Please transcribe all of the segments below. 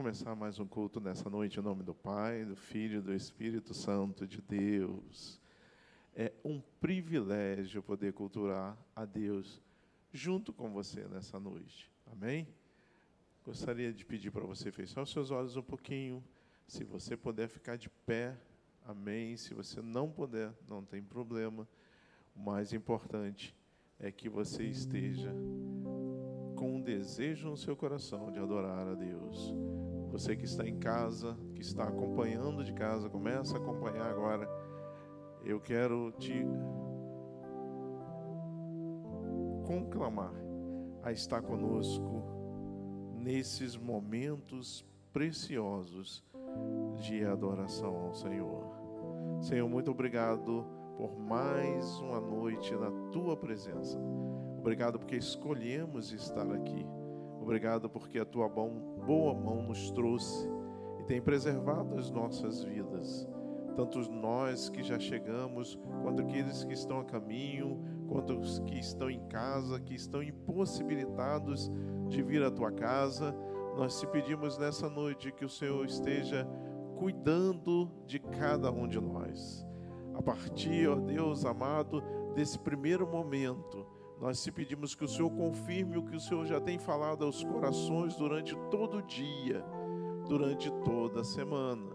começar mais um culto nessa noite em nome do Pai, do Filho e do Espírito Santo de Deus. É um privilégio poder cultuar a Deus junto com você nessa noite. Amém? Gostaria de pedir para você fechar os seus olhos um pouquinho. Se você puder ficar de pé, amém. Se você não puder, não tem problema. O mais importante é que você esteja com um desejo no seu coração de adorar a Deus. Você que está em casa, que está acompanhando de casa, começa a acompanhar agora. Eu quero te conclamar a estar conosco nesses momentos preciosos de adoração ao Senhor. Senhor, muito obrigado por mais uma noite na tua presença. Obrigado porque escolhemos estar aqui. Obrigado porque a tua boa mão nos trouxe e tem preservado as nossas vidas. Tanto nós que já chegamos, quanto aqueles que estão a caminho, quanto os que estão em casa, que estão impossibilitados de vir à tua casa. Nós te pedimos nessa noite que o Senhor esteja cuidando de cada um de nós. A partir, ó Deus amado, desse primeiro momento, nós te pedimos que o Senhor confirme o que o Senhor já tem falado aos corações durante todo o dia, durante toda a semana.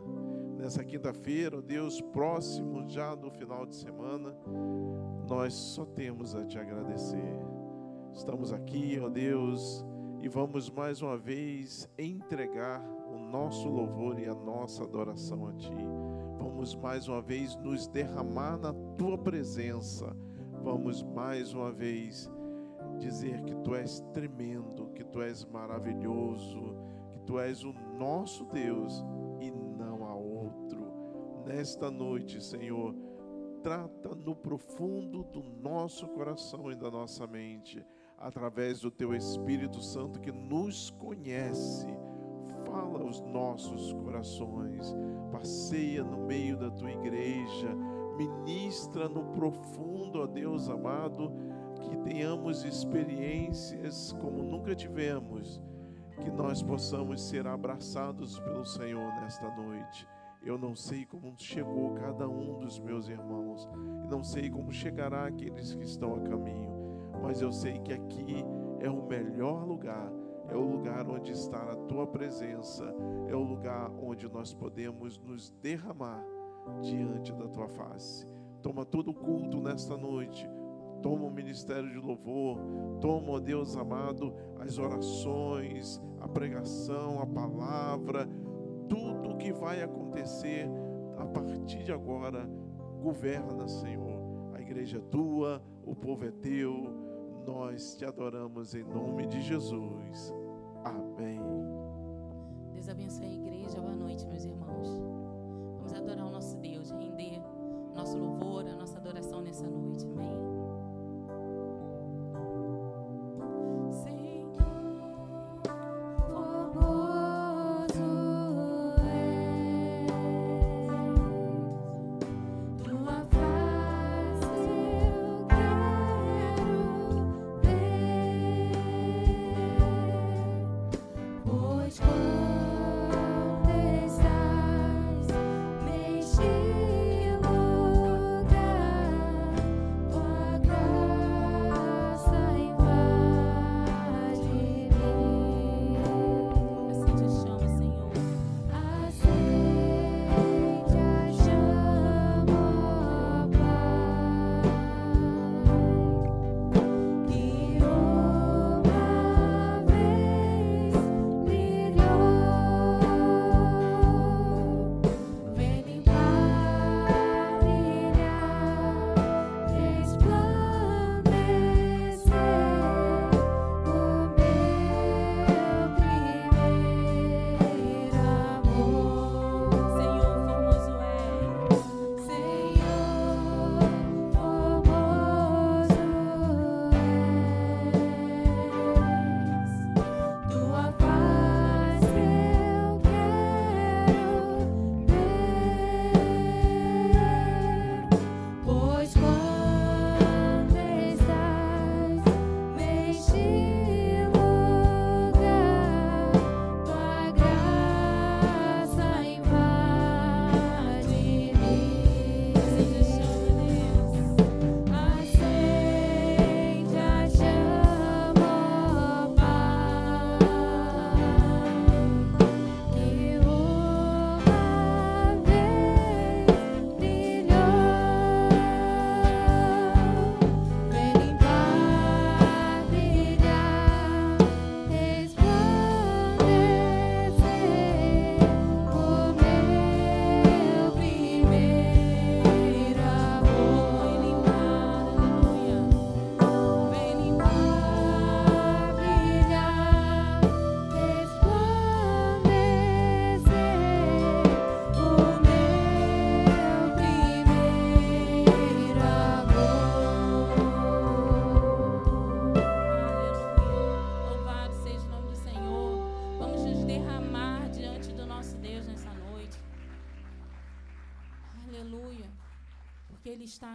Nessa quinta-feira, Deus, próximo já do final de semana, nós só temos a te agradecer. Estamos aqui, ó Deus, e vamos mais uma vez entregar o nosso louvor e a nossa adoração a Ti. Vamos mais uma vez nos derramar na Tua presença vamos mais uma vez dizer que tu és tremendo, que tu és maravilhoso, que tu és o nosso Deus e não há outro. Nesta noite, Senhor, trata no profundo do nosso coração e da nossa mente, através do teu Espírito Santo que nos conhece. Fala aos nossos corações, passeia no meio da tua igreja ministra no profundo, ó Deus amado, que tenhamos experiências como nunca tivemos, que nós possamos ser abraçados pelo Senhor nesta noite. Eu não sei como chegou cada um dos meus irmãos, e não sei como chegará aqueles que estão a caminho, mas eu sei que aqui é o melhor lugar, é o lugar onde está a tua presença, é o lugar onde nós podemos nos derramar diante da tua face. Toma todo o culto nesta noite. Toma o ministério de louvor. Toma, ó Deus amado, as orações, a pregação, a palavra, tudo o que vai acontecer a partir de agora. Governa, Senhor. A igreja é tua, o povo é teu. Nós te adoramos em nome de Jesus.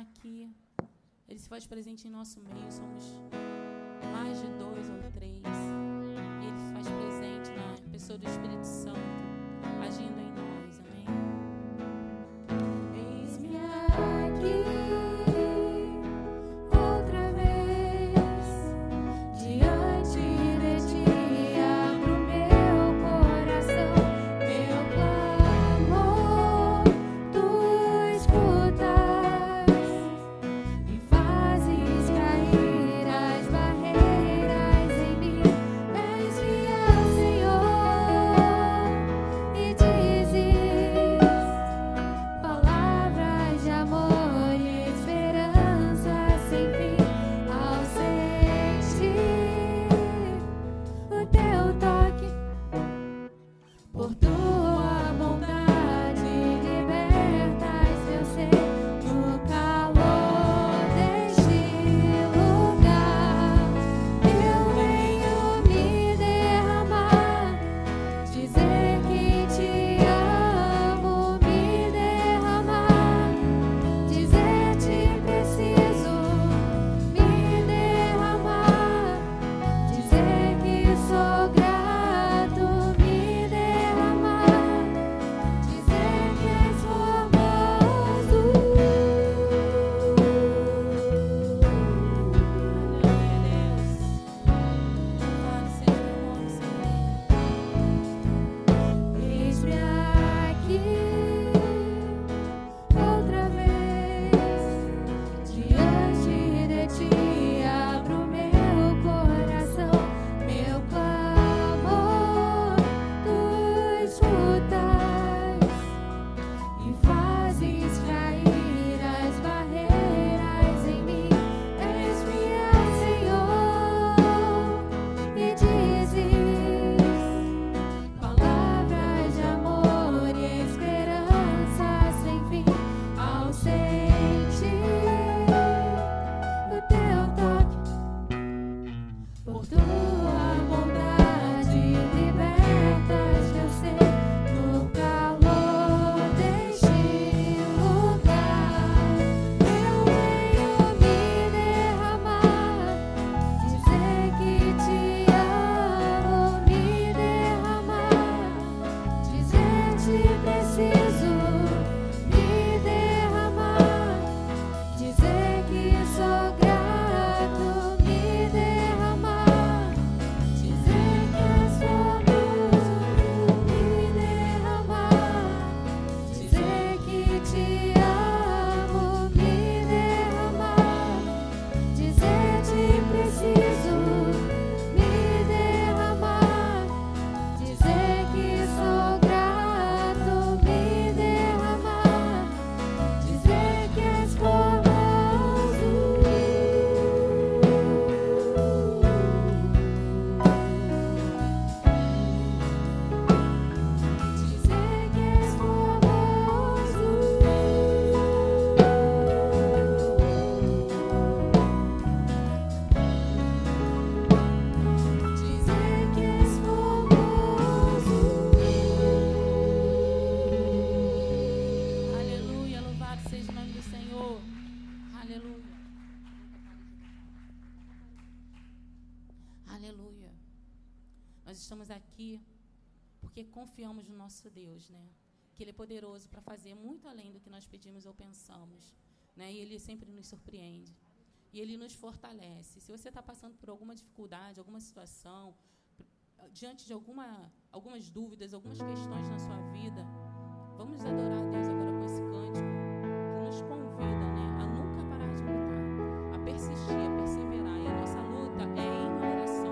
Aqui. Ele se faz presente em nosso meio. Somos mais de dois ou três. Ele se faz presente na pessoa do Espírito Santo, agindo confiamos no nosso Deus, né? Que Ele é poderoso para fazer muito além do que nós pedimos ou pensamos, né? E Ele sempre nos surpreende. E Ele nos fortalece. Se você está passando por alguma dificuldade, alguma situação, diante de alguma, algumas dúvidas, algumas questões na sua vida, vamos adorar a Deus agora com esse cântico que nos convida né, a nunca parar de lutar, a persistir, a perseverar. E a nossa luta é em oração.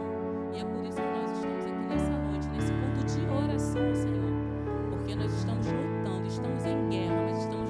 E é por isso que nós estamos aqui nessa noite, nesse ponto de oração, Senhor. Porque nós estamos lutando, estamos em guerra, mas estamos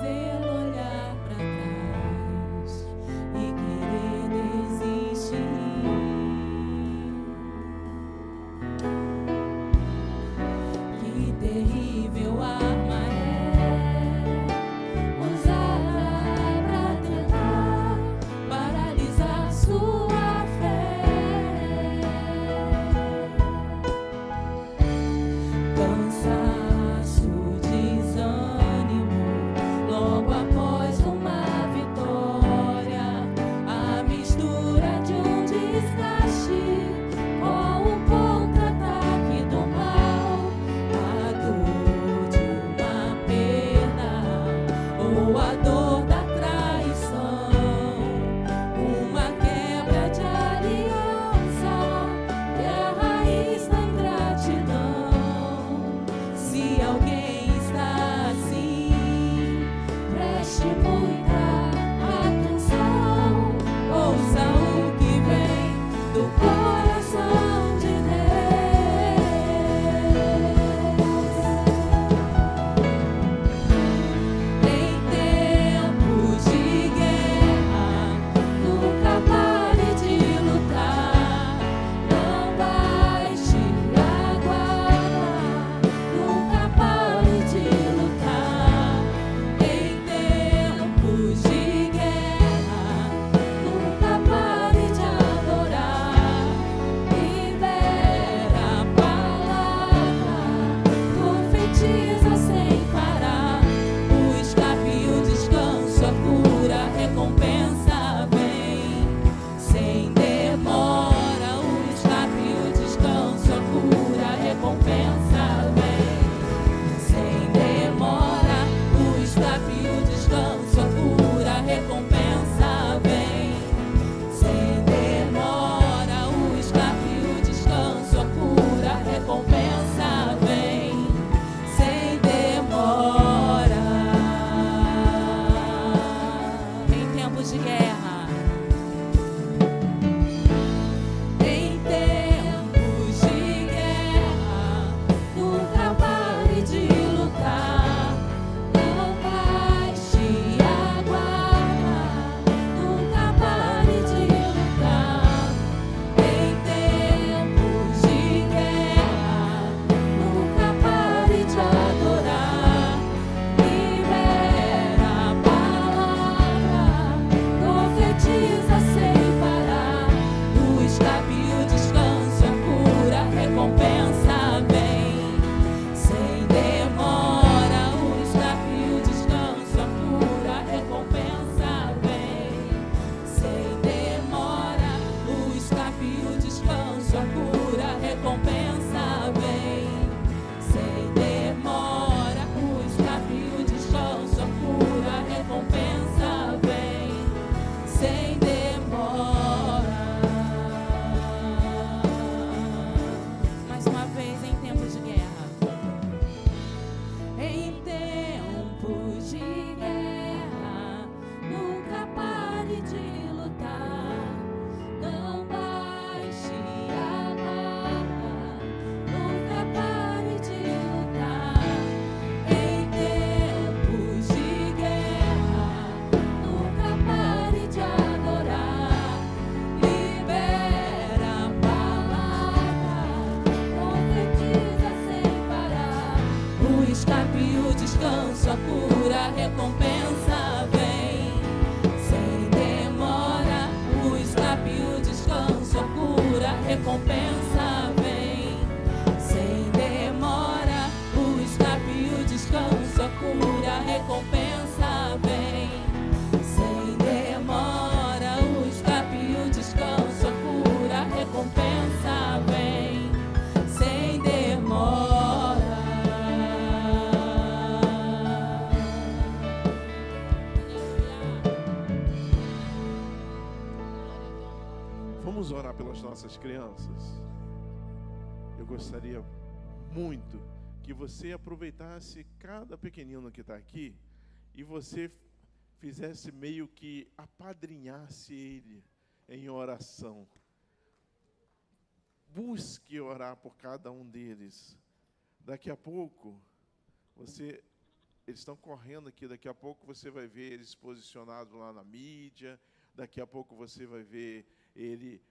Isaiah nossas crianças. Eu gostaria muito que você aproveitasse cada pequenino que está aqui e você fizesse meio que apadrinhasse ele em oração. Busque orar por cada um deles. Daqui a pouco, você, eles estão correndo aqui, daqui a pouco você vai ver eles posicionados lá na mídia, daqui a pouco você vai ver ele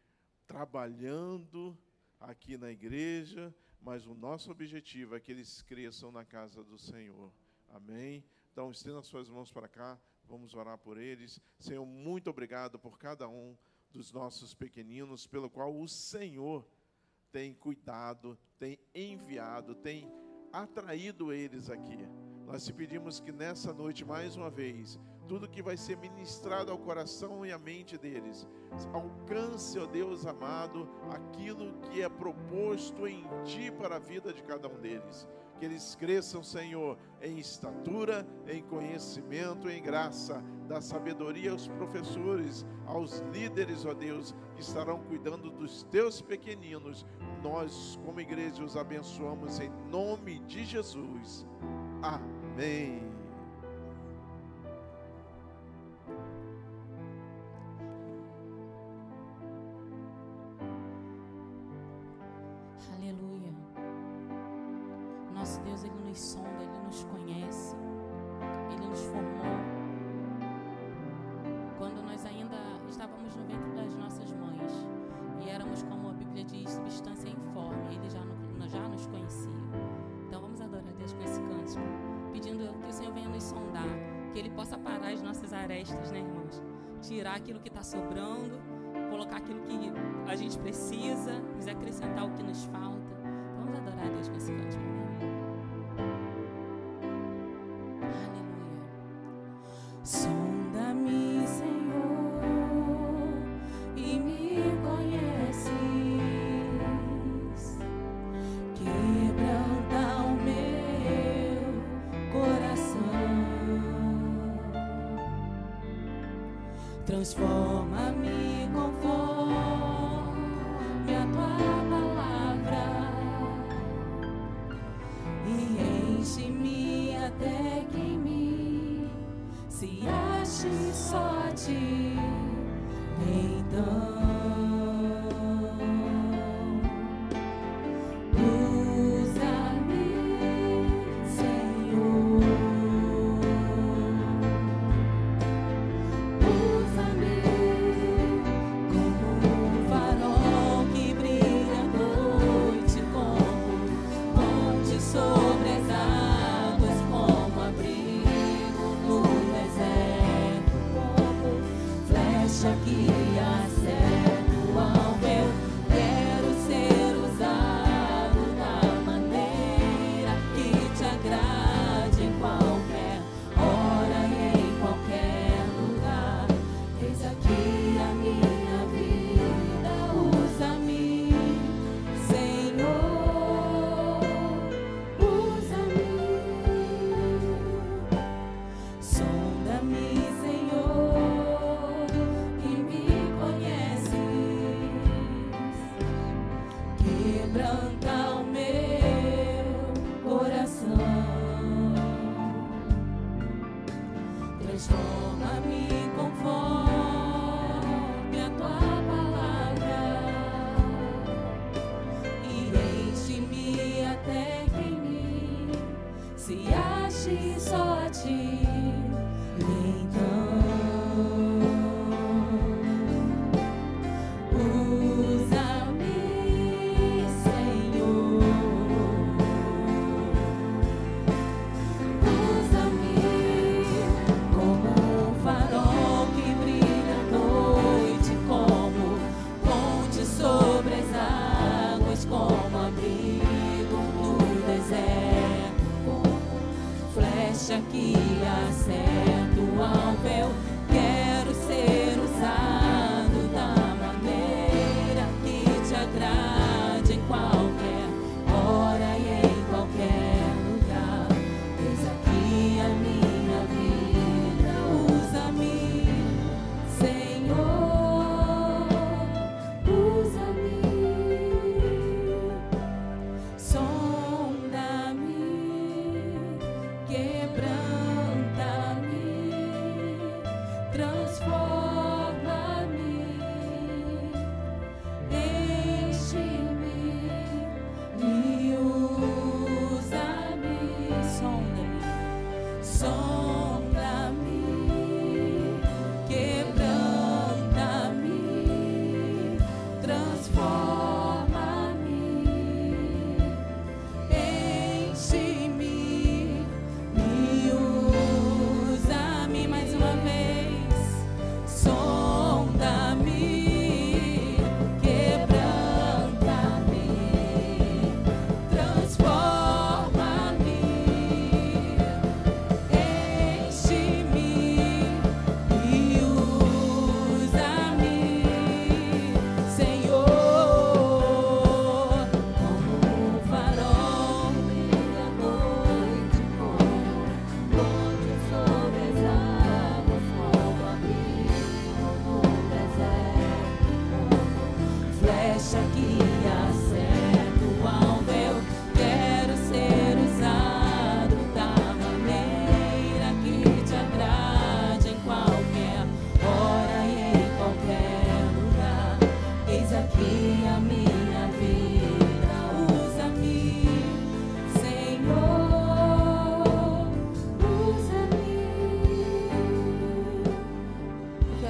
trabalhando aqui na igreja, mas o nosso objetivo é que eles cresçam na casa do Senhor. Amém? Então, estenda suas mãos para cá, vamos orar por eles. Senhor, muito obrigado por cada um dos nossos pequeninos, pelo qual o Senhor tem cuidado, tem enviado, tem atraído eles aqui. Nós te pedimos que nessa noite, mais uma vez, tudo que vai ser ministrado ao coração e à mente deles. Alcance, ó Deus amado, aquilo que é proposto em Ti para a vida de cada um deles. Que eles cresçam, Senhor, em estatura, em conhecimento, em graça, da sabedoria aos professores, aos líderes, ó Deus, que estarão cuidando dos teus pequeninos. Nós, como igreja, os abençoamos em nome de Jesus. Amém.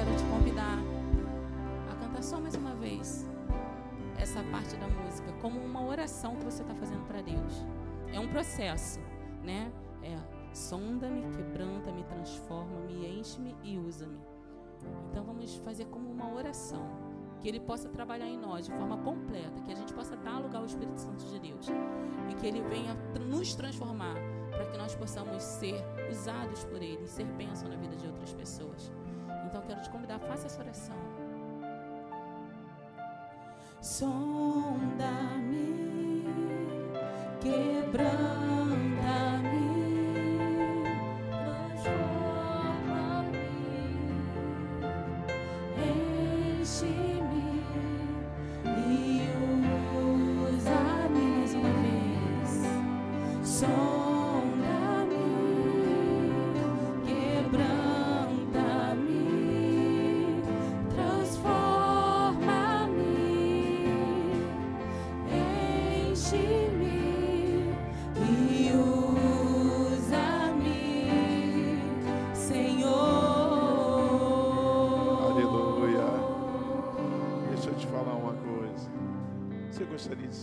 quero te convidar a cantar só mais uma vez essa parte da música, como uma oração que você está fazendo para Deus. É um processo, né? É sonda-me, quebranta-me, transforma-me, enche-me e usa-me. Então vamos fazer como uma oração, que Ele possa trabalhar em nós de forma completa, que a gente possa dar lugar ao Espírito Santo de Deus e que Ele venha nos transformar para que nós possamos ser usados por Ele, e ser bênção na vida de outras pessoas. Então quero te convidar, faça essa oração. Sonda-me, quebranta-me,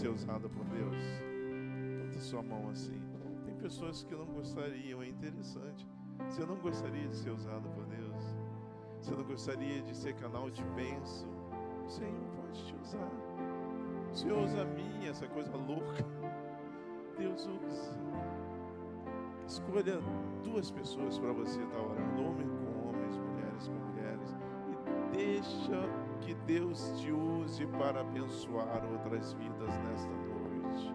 ser usado por Deus? Bota sua mão assim. Tem pessoas que não gostariam, é interessante. Você não gostaria de ser usado por Deus? Você não gostaria de ser canal de bênção? O Senhor pode te usar. O Senhor usa a mim, essa coisa louca. Deus usa. Escolha duas pessoas para você estar orando, homem com homens, mulheres com mulheres, e deixa que Deus te use para abençoar outras vidas nesta noite.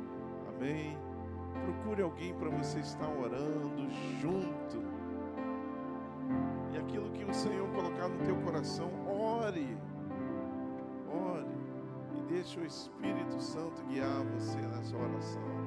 Amém? Procure alguém para você estar orando junto. E aquilo que o Senhor colocar no teu coração, ore. Ore e deixe o Espírito Santo guiar você nessa oração.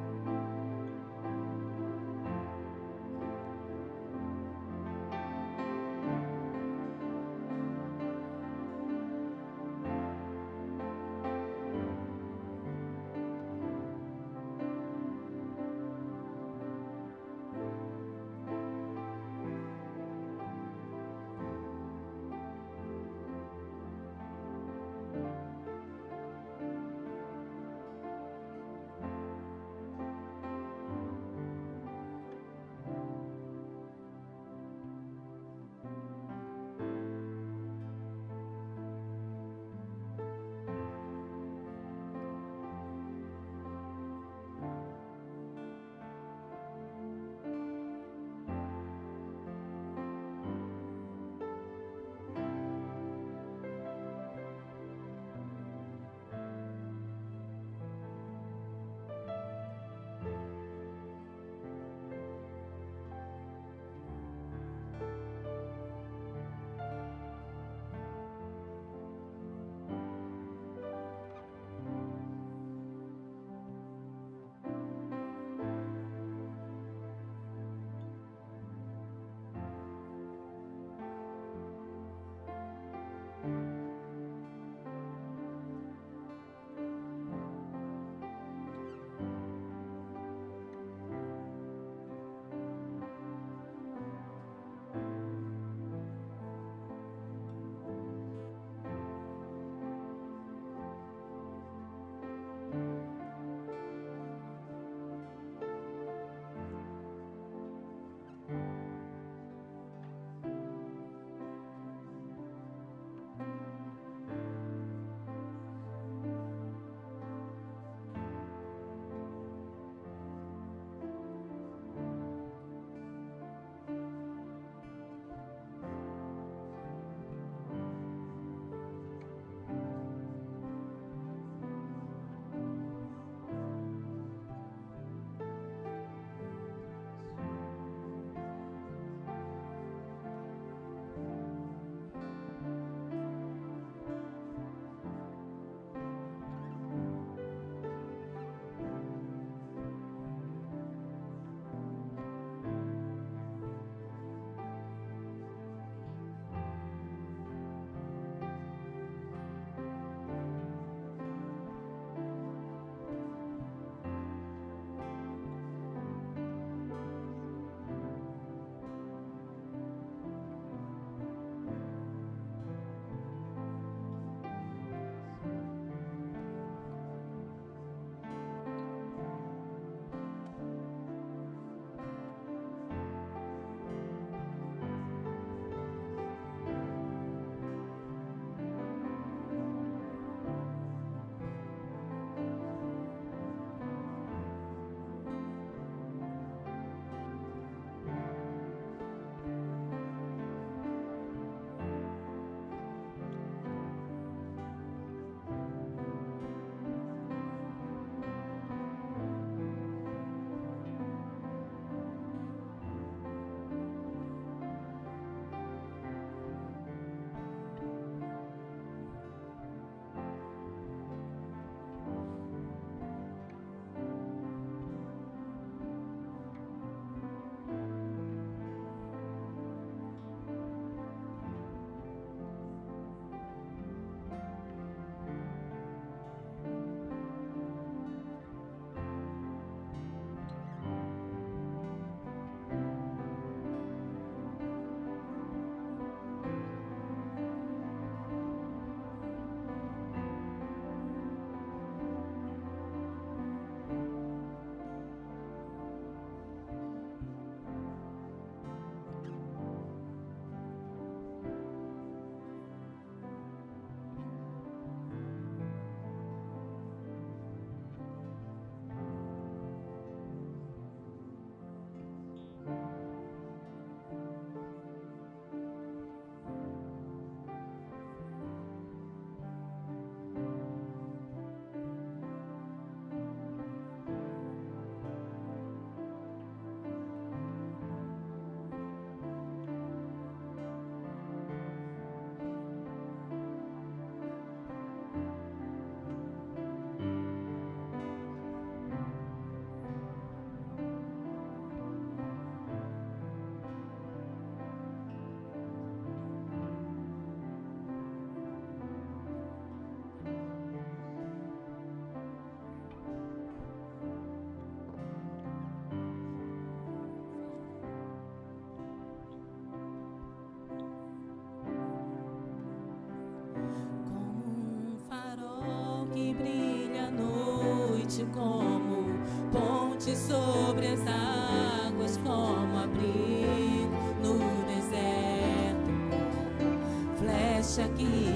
Deixa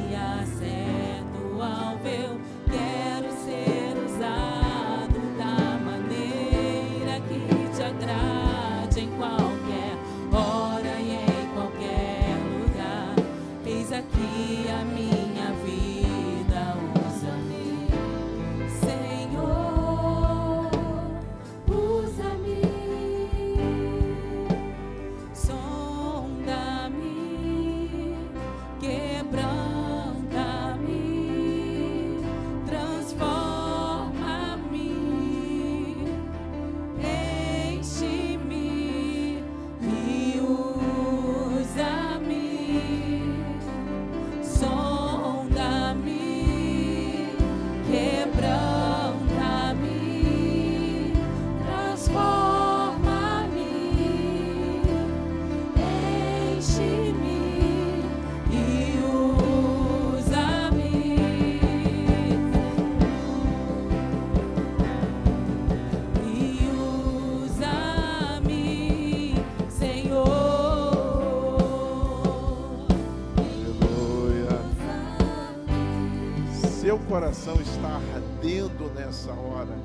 coração está ardendo nessa hora.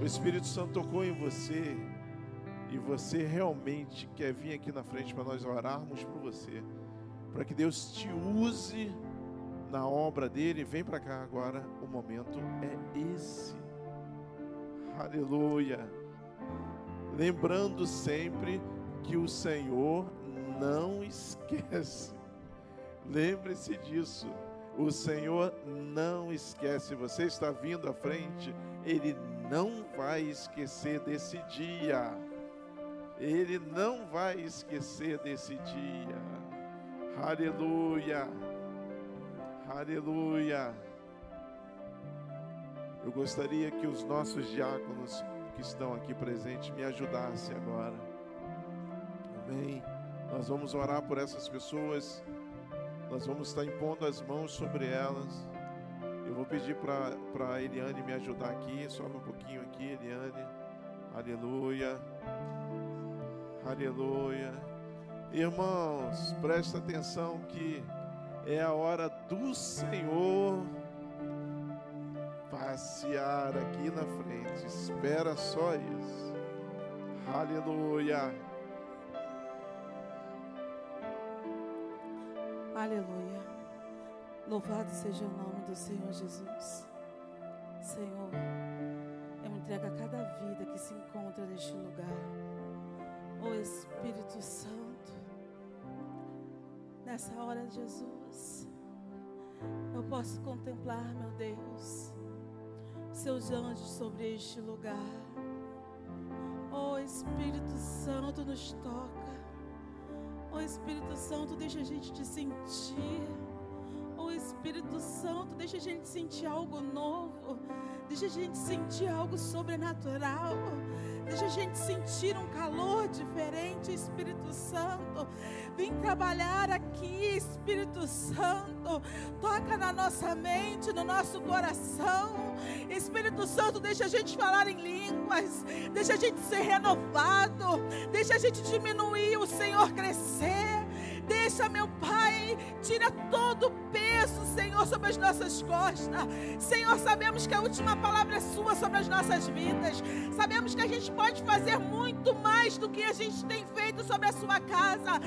O Espírito Santo tocou em você e você realmente quer vir aqui na frente para nós orarmos por você, para que Deus te use na obra dele. Vem para cá agora. O momento é esse. Aleluia. Lembrando sempre que o Senhor não esquece. Lembre-se disso. O Senhor não esquece. Você está vindo à frente, Ele não vai esquecer desse dia. Ele não vai esquecer desse dia. Aleluia. Aleluia. Eu gostaria que os nossos diáconos que estão aqui presentes me ajudassem agora. Amém. Nós vamos orar por essas pessoas. Nós vamos estar impondo as mãos sobre elas. Eu vou pedir para a Eliane me ajudar aqui. Sobe um pouquinho aqui, Eliane. Aleluia. Aleluia. Irmãos, presta atenção que é a hora do Senhor passear aqui na frente. Espera só isso. Aleluia. Aleluia. Louvado seja o nome do Senhor Jesus. Senhor, eu me entrego a cada vida que se encontra neste lugar. Ó Espírito Santo, nessa hora, Jesus, eu posso contemplar, meu Deus, seus anjos sobre este lugar. Ó Espírito Santo, nos toca. Ó Espírito Santo, deixa a gente te sentir. Ó Espírito Santo, deixa a gente sentir algo novo. Deixa a gente sentir algo sobrenatural. Deixa a gente sentir um calor diferente, Espírito Santo. Vem trabalhar aqui, Espírito Santo. Toca na nossa mente, no nosso coração. Espírito Santo, deixa a gente falar em línguas. Deixa a gente ser renovado. Deixa a gente diminuir, o Senhor crescer. Deixa, meu Pai, tira todo o peso, Senhor, sobre as nossas costas. Senhor, sabemos que a última palavra é sua sobre as nossas vidas. Sabemos que a gente pode fazer muito mais do que a gente tem feito sobre a sua casa.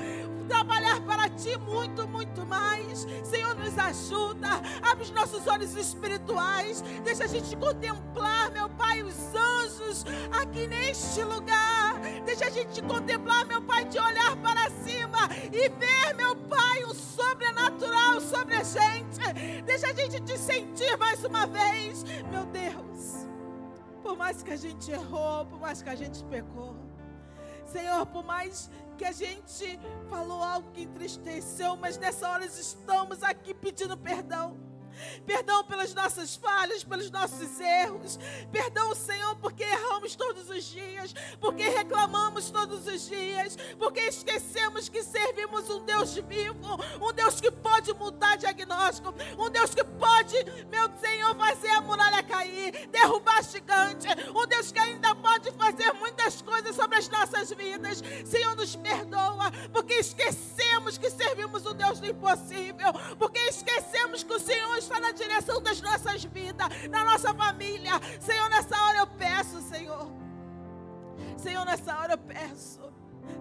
Trabalhar para ti muito, muito mais. Senhor, nos ajuda. Abre os nossos olhos espirituais. Deixa a gente contemplar, meu Pai, os anjos aqui neste lugar. Deixa a gente contemplar, meu Pai, de olhar para cima e ver, meu Pai, o sobrenatural sobre a gente. Deixa a gente te sentir mais uma vez, meu Deus. Por mais que a gente errou, por mais que a gente pecou. Senhor, por mais que a gente falou algo que entristeceu, mas nessa hora estamos aqui pedindo perdão. Perdão pelas nossas falhas, pelos nossos erros. Perdão, Senhor, porque erramos todos os dias, porque reclamamos todos os dias, porque esquecemos que servimos um Deus vivo, um Deus que pode mudar diagnóstico, um Deus que pode, meu Senhor, fazer a muralha cair, derrubar gigante, um Deus que ainda pode fazer muitas coisas sobre as nossas vidas. Senhor, nos perdoa, porque esquecemos que servimos um Deus do impossível, porque esquecemos que o Senhor está na direção das nossas vidas, na nossa família. Senhor, nessa hora eu peço, Senhor. Senhor, nessa hora eu peço.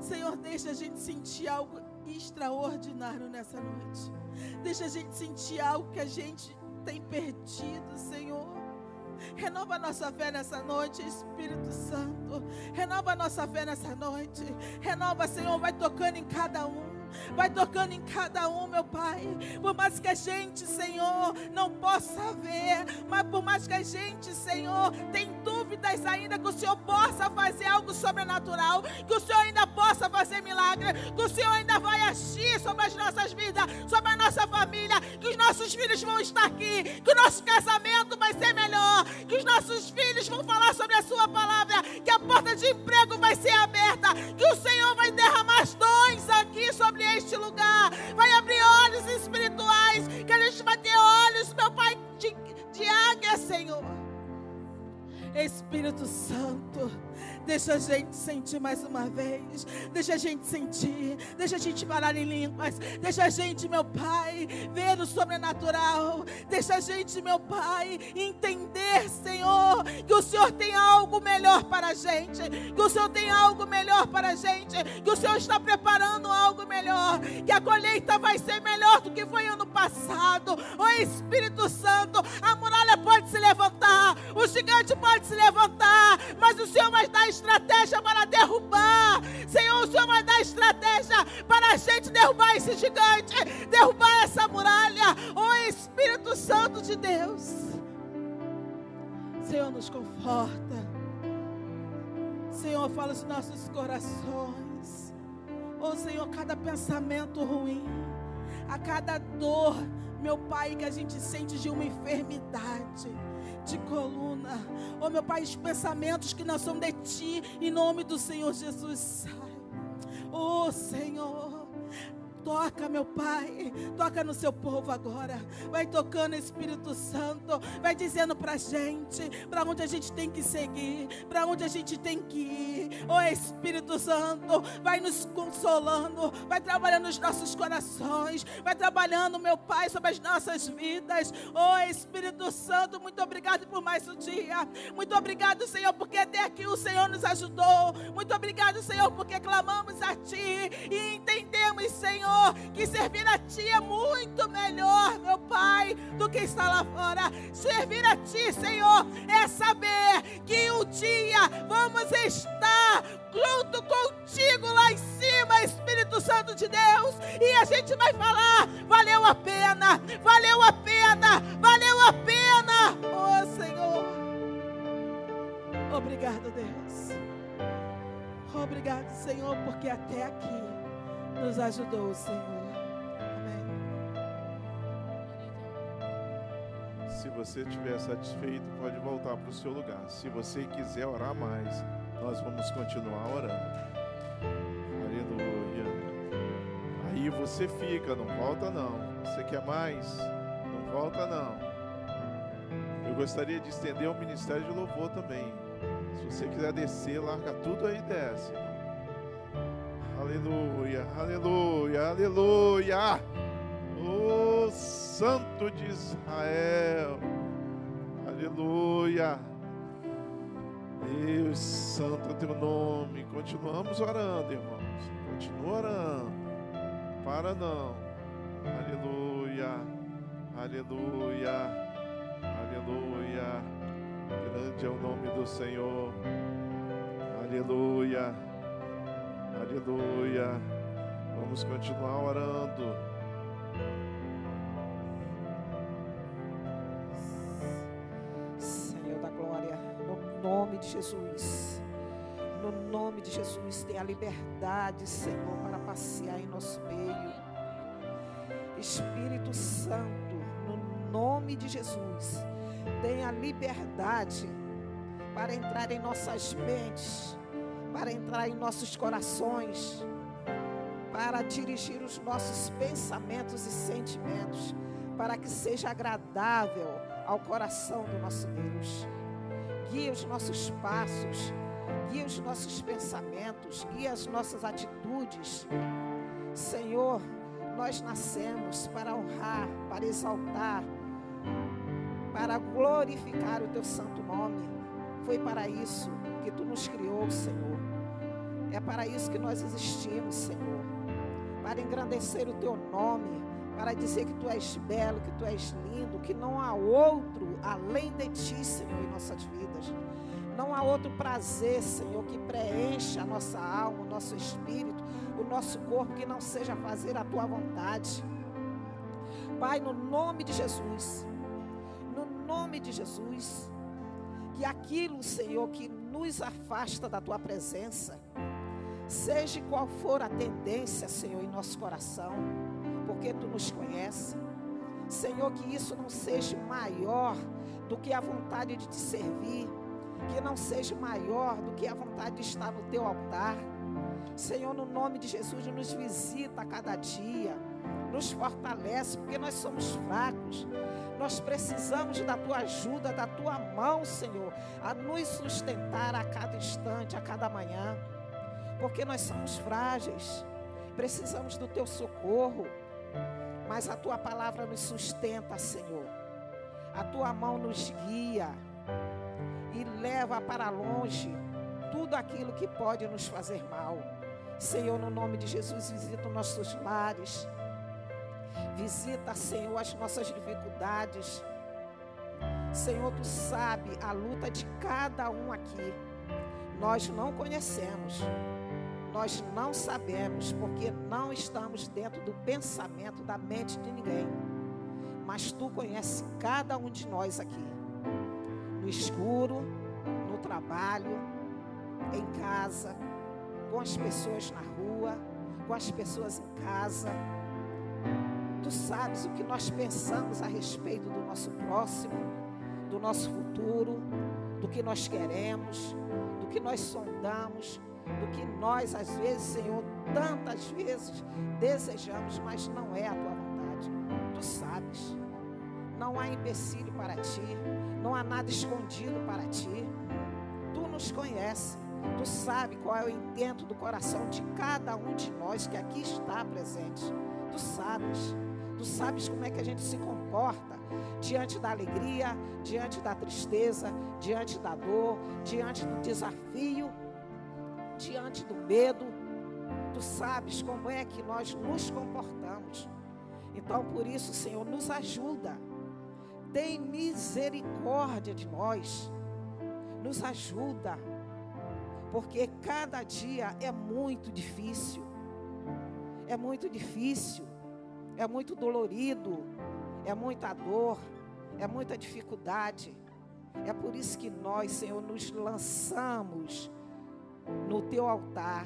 Senhor, deixa a gente sentir algo extraordinário nessa noite. Deixa a gente sentir algo que a gente tem perdido, Senhor. Renova nossa fé nessa noite, Espírito Santo. Renova nossa fé nessa noite. Renova, Senhor, vai tocando em cada um. Vai tocando em cada um, meu Pai. Por mais que a gente, Senhor, não possa ver, mas por mais que a gente, Senhor, tem dúvidas ainda que o Senhor possa fazer algo sobrenatural, que o Senhor ainda possa fazer milagre, que o Senhor ainda vai agir sobre as nossas vidas, sobre a nossa família, que os nossos filhos vão estar aqui, que o nosso casamento vai ser melhor, que os nossos filhos vão falar sobre a Sua palavra, que a porta de emprego vai ser aberta, que o Senhor vai derramar as dons aqui sobre este lugar, vai abrir olhos espirituais, que a gente vai ter olhos, meu Pai, de, de águia, Senhor. Espírito Santo, deixa a gente sentir mais uma vez, deixa a gente sentir, deixa a gente falar em línguas, deixa a gente, meu Pai, ver o sobrenatural, deixa a gente, meu Pai, entender, Senhor, que o Senhor tem algo melhor para a gente, que o Senhor tem algo melhor para a gente, que o Senhor está preparando algo melhor, que a colheita vai ser melhor do que foi ano passado. O Espírito Santo, a muralha pode se levantar, o gigante pode se levantar, mas o Senhor vai dar estratégia para derrubar. Senhor, o Senhor vai dar estratégia para a gente derrubar esse gigante, derrubar essa muralha. O Espírito Santo de Deus. Senhor, nos conforta. Senhor, fala os nossos corações. Oh Senhor, cada pensamento ruim, a cada dor, meu Pai, que a gente sente de uma enfermidade, de coluna. Oh meu Pai, os pensamentos que não são de Ti, em nome do Senhor Jesus, sai. Oh Senhor. Toca, meu Pai. Toca no seu povo agora. Vai tocando, Espírito Santo. Vai dizendo pra gente para onde a gente tem que seguir, para onde a gente tem que ir. Oh Espírito Santo, vai nos consolando, vai trabalhando nos nossos corações, vai trabalhando, meu Pai, sobre as nossas vidas. Oh Espírito Santo, muito obrigado por mais um dia. Muito obrigado, Senhor, porque até aqui o Senhor nos ajudou. Muito obrigado, Senhor, porque clamamos a Ti e entendemos, Senhor que servir a Ti é muito melhor, meu Pai, do que estar lá fora. Servir a Ti, Senhor, é saber que um dia vamos estar junto contigo lá em cima, Espírito Santo de Deus, e a gente vai falar: valeu a pena, valeu a pena, valeu a pena, oh Senhor. Obrigado, Deus. Obrigado, Senhor, porque até aqui nos ajudou, Senhor. Amém. Se você estiver satisfeito, pode voltar para o seu lugar. Se você quiser orar mais, nós vamos continuar orando. Aleluia. Aí você fica, não volta não. Você quer mais? Não volta não. Eu gostaria de estender o ministério de louvor também. Se você quiser descer, larga tudo aí e desce. Aleluia, aleluia, aleluia. O Santo de Israel. Aleluia. Deus santo é teu nome. Continuamos orando, irmãos. Continua orando. Para não. Aleluia. Aleluia. Aleluia. Grande é o nome do Senhor. Aleluia. Aleluia. Vamos continuar orando. Senhor da glória, no nome de Jesus. No nome de Jesus, tenha liberdade, Senhor, para passear em nosso meio. Espírito Santo, no nome de Jesus, tenha liberdade para entrar em nossas mentes, para entrar em nossos corações, para dirigir os nossos pensamentos e sentimentos, para que seja agradável ao coração do nosso Deus. Guia os nossos passos, guia os nossos pensamentos, guia as nossas atitudes. Senhor, nós nascemos para honrar, para exaltar, para glorificar o teu santo nome. Foi para isso que tu nos criou, Senhor. É para isso que nós existimos, Senhor. Para engrandecer o teu nome, para dizer que tu és belo, que tu és lindo, que não há outro além de ti, Senhor, em nossas vidas. Não há outro prazer, Senhor, que preencha a nossa alma, o nosso espírito, o nosso corpo, que não seja fazer a tua vontade. Pai, no nome de Jesus, no nome de Jesus, que aquilo, Senhor, que nos afasta da tua presença, seja qual for a tendência, Senhor, em nosso coração, porque tu nos conheces. Senhor, que isso não seja maior do que a vontade de te servir, que não seja maior do que a vontade de estar no teu altar. Senhor, no nome de Jesus, nos visita a cada dia, nos fortalece, porque nós somos fracos. Nós precisamos da tua ajuda, da tua mão, Senhor, a nos sustentar a cada instante, a cada manhã, porque nós somos frágeis, precisamos do teu socorro, mas a tua palavra nos sustenta, Senhor, a tua mão nos guia e leva para longe tudo aquilo que pode nos fazer mal. Senhor, no nome de Jesus, visita os nossos lares. Visita, Senhor, as nossas dificuldades. Senhor, tu sabe a luta de cada um aqui. Nós não conhecemos. Nós não sabemos, porque não estamos dentro do pensamento da mente de ninguém. Mas tu conheces cada um de nós aqui. No escuro, no trabalho, em casa, com as pessoas na rua, com as pessoas em casa. Tu sabes o que nós pensamos a respeito do nosso próximo, do nosso futuro, do que nós queremos, do que nós sondamos, do que nós, às vezes, Senhor, tantas vezes desejamos, mas não é a tua vontade. Tu sabes. Não há empecilho para ti, não há nada escondido para ti. Tu nos conheces. Tu sabe qual é o intento do coração de cada um de nós que aqui está presente. Tu sabes. Tu sabes como é que a gente se comporta diante da alegria, diante da tristeza, diante da dor, diante do desafio, diante do medo. Tu sabes como é que nós nos comportamos. Então, por isso, Senhor, nos ajuda. Tem misericórdia de nós. Nos ajuda porque cada dia é muito difícil. É muito difícil. É muito dolorido. É muita dor. É muita dificuldade. É por isso que nós, Senhor, nos lançamos no teu altar.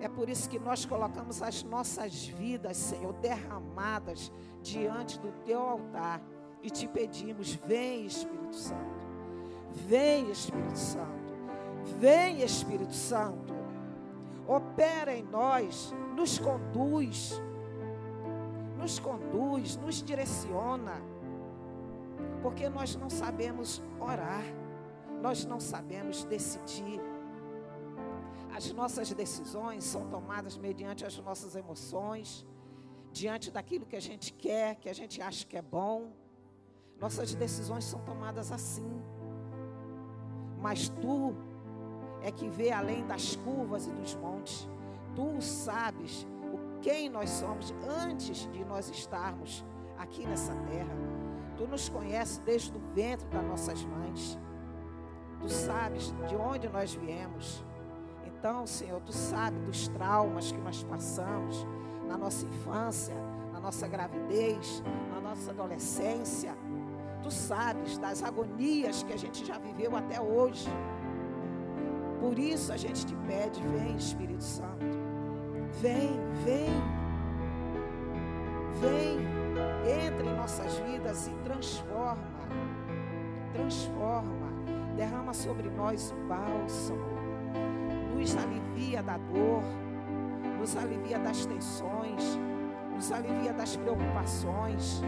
É por isso que nós colocamos as nossas vidas, Senhor, derramadas diante do teu altar e te pedimos: vem, Espírito Santo. Vem, Espírito Santo. Vem, Espírito Santo, opera em nós, nos conduz, nos conduz, nos direciona, porque nós não sabemos orar, nós não sabemos decidir. As nossas decisões são tomadas mediante as nossas emoções, diante daquilo que a gente quer, que a gente acha que é bom. Nossas decisões são tomadas assim. Mas tu é que vê além das curvas e dos montes. Tu sabes quem nós somos antes de nós estarmos aqui nessa terra. Tu nos conheces desde o ventre das nossas mães. Tu sabes de onde nós viemos. Então, Senhor, tu sabes dos traumas que nós passamos na nossa infância, na nossa gravidez, na nossa adolescência. Tu sabes das agonias que a gente já viveu até hoje. Por isso a gente te pede, vem Espírito Santo. Vem, vem. Vem, entra em nossas vidas e transforma. Transforma. Derrama sobre nós o bálsamo. Nos alivia da dor. Nos alivia das tensões. Nos alivia das preocupações.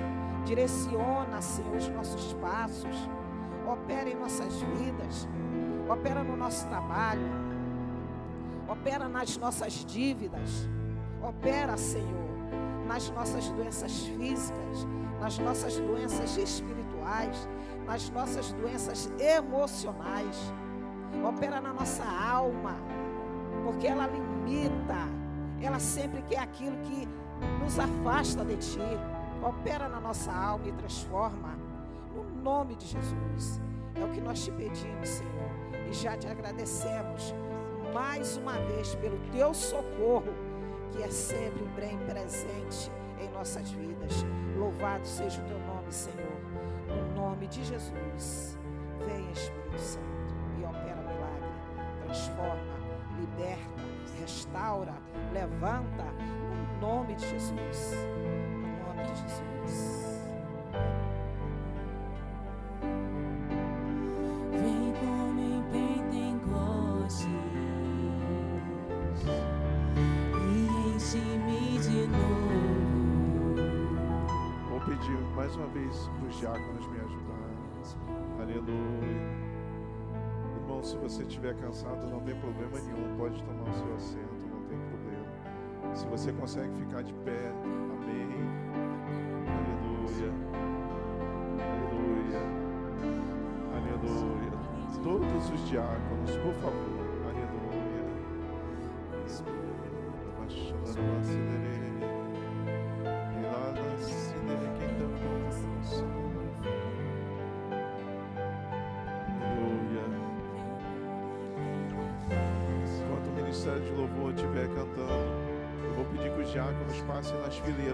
Direciona, Senhor, os nossos passos. Opera em nossas vidas opera no nosso trabalho, opera nas nossas dívidas, Opera, Senhor, nas nossas doenças físicas, nas nossas doenças espirituais, nas nossas doenças emocionais. Opera na nossa alma, porque ela limita, ela sempre quer aquilo que nos afasta de Ti. Opera na nossa alma e transforma, no nome de Jesus. É o que nós te pedimos, Senhor, e já te agradecemos mais uma vez pelo Teu socorro, que é sempre bem presente em nossas vidas. Louvado seja o Teu nome, Senhor, no nome de Jesus. Venha, Espírito Santo, e opera milagre, transforma, liberta, restaura, levanta, no nome de Jesus. No nome de Jesus. Você estiver cansado, não tem problema nenhum. Pode tomar o seu assento, não tem problema. Se você consegue ficar de pé, amém. Aleluia. Aleluia. Aleluia. Todos os diáconos, por favor.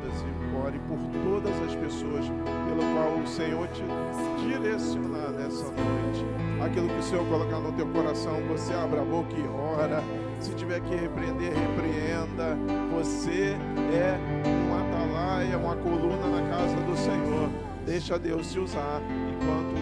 Fileiras e ore por todas as pessoas pelo qual o Senhor te direcionar nessa noite. Aquilo que o Senhor colocar no teu coração, você abra a boca e ora. Se tiver que repreender, repreenda. Você é um atalaia, uma coluna na casa do Senhor. Deixa Deus te usar enquanto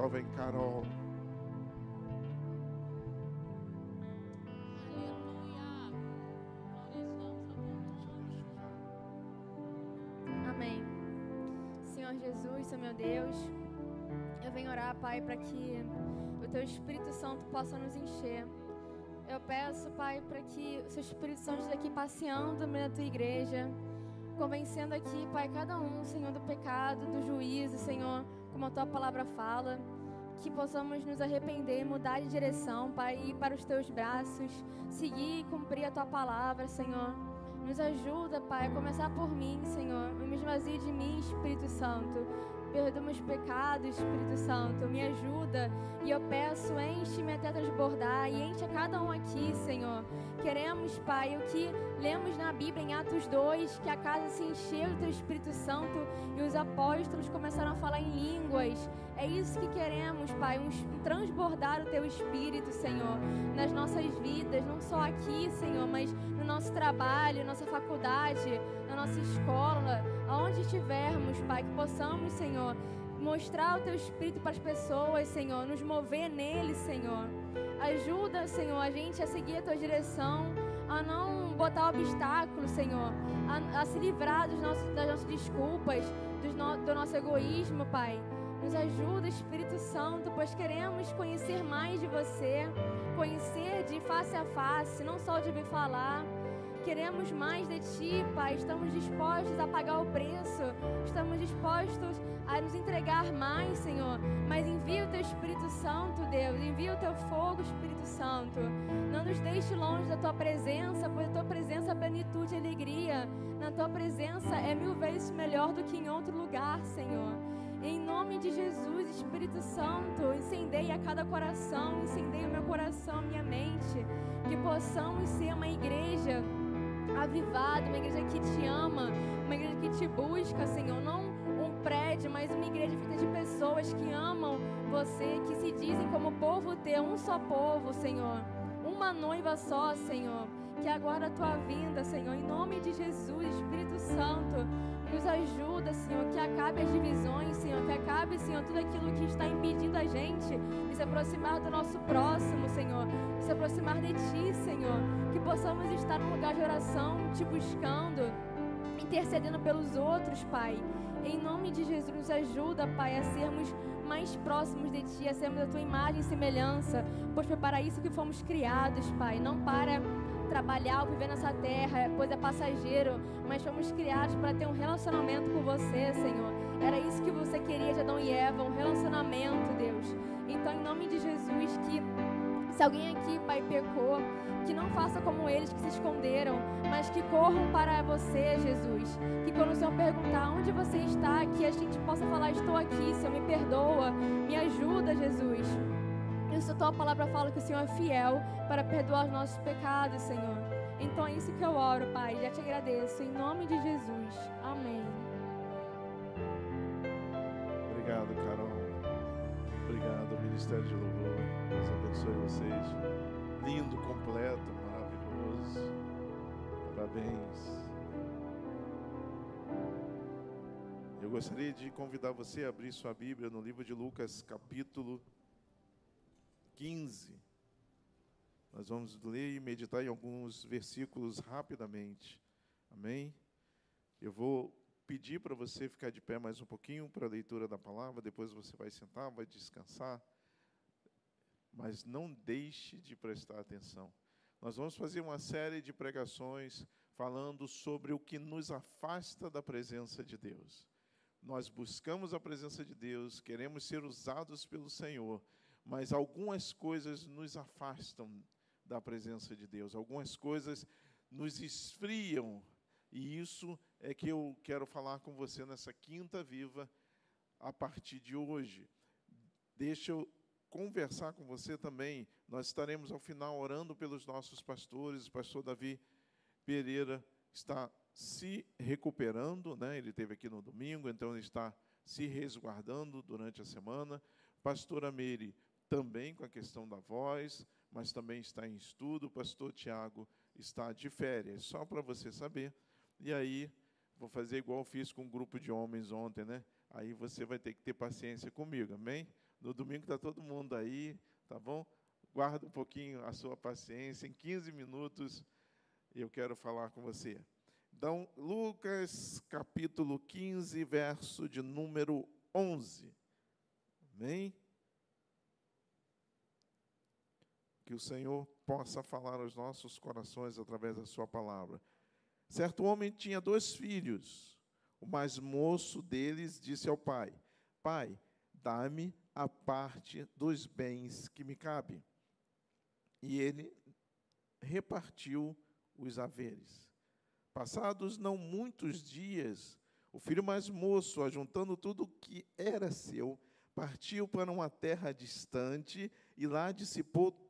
jovem Carol. Amém. Senhor Jesus, Senhor meu Deus, eu venho orar, Pai, para que o Teu Espírito Santo possa nos encher. Eu peço, Pai, para que o Seu Espírito Santo esteja aqui passeando na Tua igreja, convencendo aqui, Pai, cada um, Senhor, do pecado, do juízo, Senhor, como a Tua palavra fala. Que possamos nos arrepender, mudar de direção, Pai, ir para os Teus braços, seguir e cumprir a Tua palavra, Senhor. Nos ajuda, Pai, a começar por mim, Senhor. Me esvazie de mim, Espírito Santo. Perdoa meus pecados, Espírito Santo. Me ajuda. E eu peço, enche-me até transbordar. E enche a cada um aqui, Senhor. Queremos, Pai, o que lemos na Bíblia em Atos 2, que a casa se encheu do Teu Espírito Santo e os apóstolos começaram a falar em línguas. É isso que queremos, Pai, um, transbordar o Teu Espírito, Senhor, nas nossas vidas, não só aqui, Senhor, mas nosso trabalho, nossa faculdade, na nossa escola, aonde estivermos, Pai, que possamos, Senhor, mostrar o Teu Espírito para as pessoas, Senhor, nos mover nele, Senhor. Ajuda, Senhor, a gente a seguir a Tua direção, a não botar obstáculos, Senhor, a, a se livrar dos nossos, das nossas desculpas, dos no, do nosso egoísmo, Pai. Nos ajuda, Espírito Santo, pois queremos conhecer mais de você, conhecer de face a face, não só de ouvir falar. Queremos mais de Ti, Pai. Estamos dispostos a pagar o preço. Estamos dispostos a nos entregar mais, Senhor. Mas envia o Teu Espírito Santo, Deus. Envia o Teu fogo, Espírito Santo. Não nos deixe longe da Tua presença, pois a Tua presença é plenitude e alegria. Na Tua presença é mil vezes melhor do que em outro lugar, Senhor. Em nome de Jesus, Espírito Santo, incendeie a cada coração, incendeie o meu coração, minha mente, que possamos ser uma igreja avivada, uma igreja que te ama, uma igreja que te busca, Senhor, não um prédio, mas uma igreja feita de pessoas que amam você, que se dizem como povo teu, um só povo, Senhor, uma noiva só, Senhor, que agora a tua vinda, Senhor, em nome de Jesus, Espírito Santo, nos ajuda, Senhor, que acabe as divisões, Senhor, que acabe, Senhor, tudo aquilo que está impedindo a gente de se aproximar do nosso próximo, Senhor, de se aproximar de Ti, Senhor, que possamos estar num lugar de oração, te buscando, intercedendo pelos outros, Pai. Em nome de Jesus, nos ajuda, Pai, a sermos mais próximos de Ti, a sermos a Tua imagem e semelhança, pois foi para isso que fomos criados, Pai, não para trabalhar ou viver nessa terra, pois é passageiro, mas fomos criados para ter um relacionamento com você, Senhor. Era isso que você queria de Adão e Eva, um relacionamento, Deus. Então, em nome de Jesus, que se alguém aqui, Pai, pecou, que não faça como eles que se esconderam, mas que corram para você, Jesus. Que quando o Senhor perguntar onde você está, que a gente possa falar: Estou aqui, Senhor, me perdoa, me ajuda, Jesus. A tua palavra fala que o Senhor é fiel para perdoar os nossos pecados, Senhor. Então é isso que eu oro, Pai. Já te agradeço. Em nome de Jesus. Amém. Obrigado, Carol. Obrigado, Ministério de Louvor. Deus abençoe vocês. Lindo, completo, maravilhoso. Parabéns. Eu gostaria de convidar você a abrir sua Bíblia no livro de Lucas, capítulo 15. Nós vamos ler e meditar em alguns versículos rapidamente. Amém? Eu vou pedir para você ficar de pé mais um pouquinho para a leitura da palavra, depois você vai sentar, vai descansar. Mas não deixe de prestar atenção. Nós vamos fazer uma série de pregações falando sobre o que nos afasta da presença de Deus. Nós buscamos a presença de Deus, queremos ser usados pelo Senhor, mas algumas coisas nos afastam da presença de Deus, algumas coisas nos esfriam, e isso é que eu quero falar com você nessa quinta viva a partir de hoje. Deixa eu conversar com você também. Nós estaremos ao final orando pelos nossos pastores. O pastor Davi Pereira está se recuperando, né? Ele esteve aqui no domingo, então ele está se resguardando durante a semana. Pastora Meire também com a questão da voz, mas também está em estudo. O pastor Tiago está de férias, só para você saber. E aí, vou fazer igual fiz com um grupo de homens ontem, né? aí você vai ter que ter paciência comigo, amém? No domingo está todo mundo aí, tá bom? Guarda um pouquinho a sua paciência, em 15 minutos eu quero falar com você. Então, Lucas capítulo 15, verso de número 11. Amém? Que o Senhor possa falar aos nossos corações através da Sua palavra. Certo homem tinha dois filhos. O mais moço deles disse ao pai: Pai, dá-me a parte dos bens que me cabe. E ele repartiu os haveres. Passados não muitos dias, o filho mais moço, ajuntando tudo o que era seu, partiu para uma terra distante e lá dissipou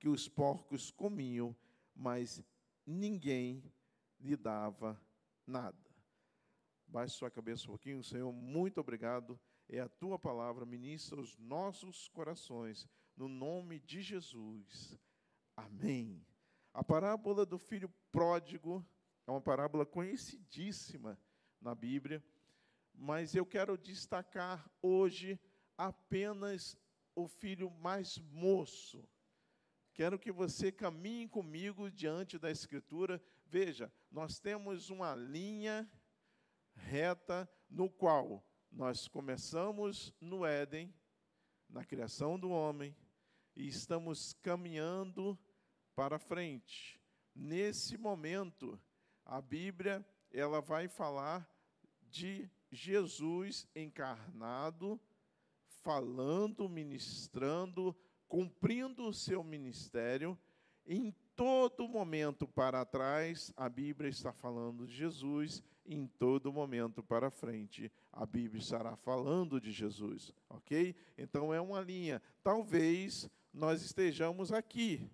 que os porcos comiam, mas ninguém lhe dava nada. Baixe sua cabeça um pouquinho, Senhor, muito obrigado. É a tua palavra, ministra os nossos corações, no nome de Jesus. Amém. A parábola do filho pródigo é uma parábola conhecidíssima na Bíblia, mas eu quero destacar hoje apenas o filho mais moço. Quero que você caminhe comigo diante da Escritura. Veja, nós temos uma linha reta no qual nós começamos no Éden, na criação do homem, e estamos caminhando para frente. Nesse momento, a Bíblia ela vai falar de Jesus encarnado, falando, ministrando, cumprindo o seu ministério. Em todo momento para trás, a Bíblia está falando de Jesus, em todo momento para frente, a Bíblia estará falando de Jesus, ok? Então é uma linha. Talvez nós estejamos aqui,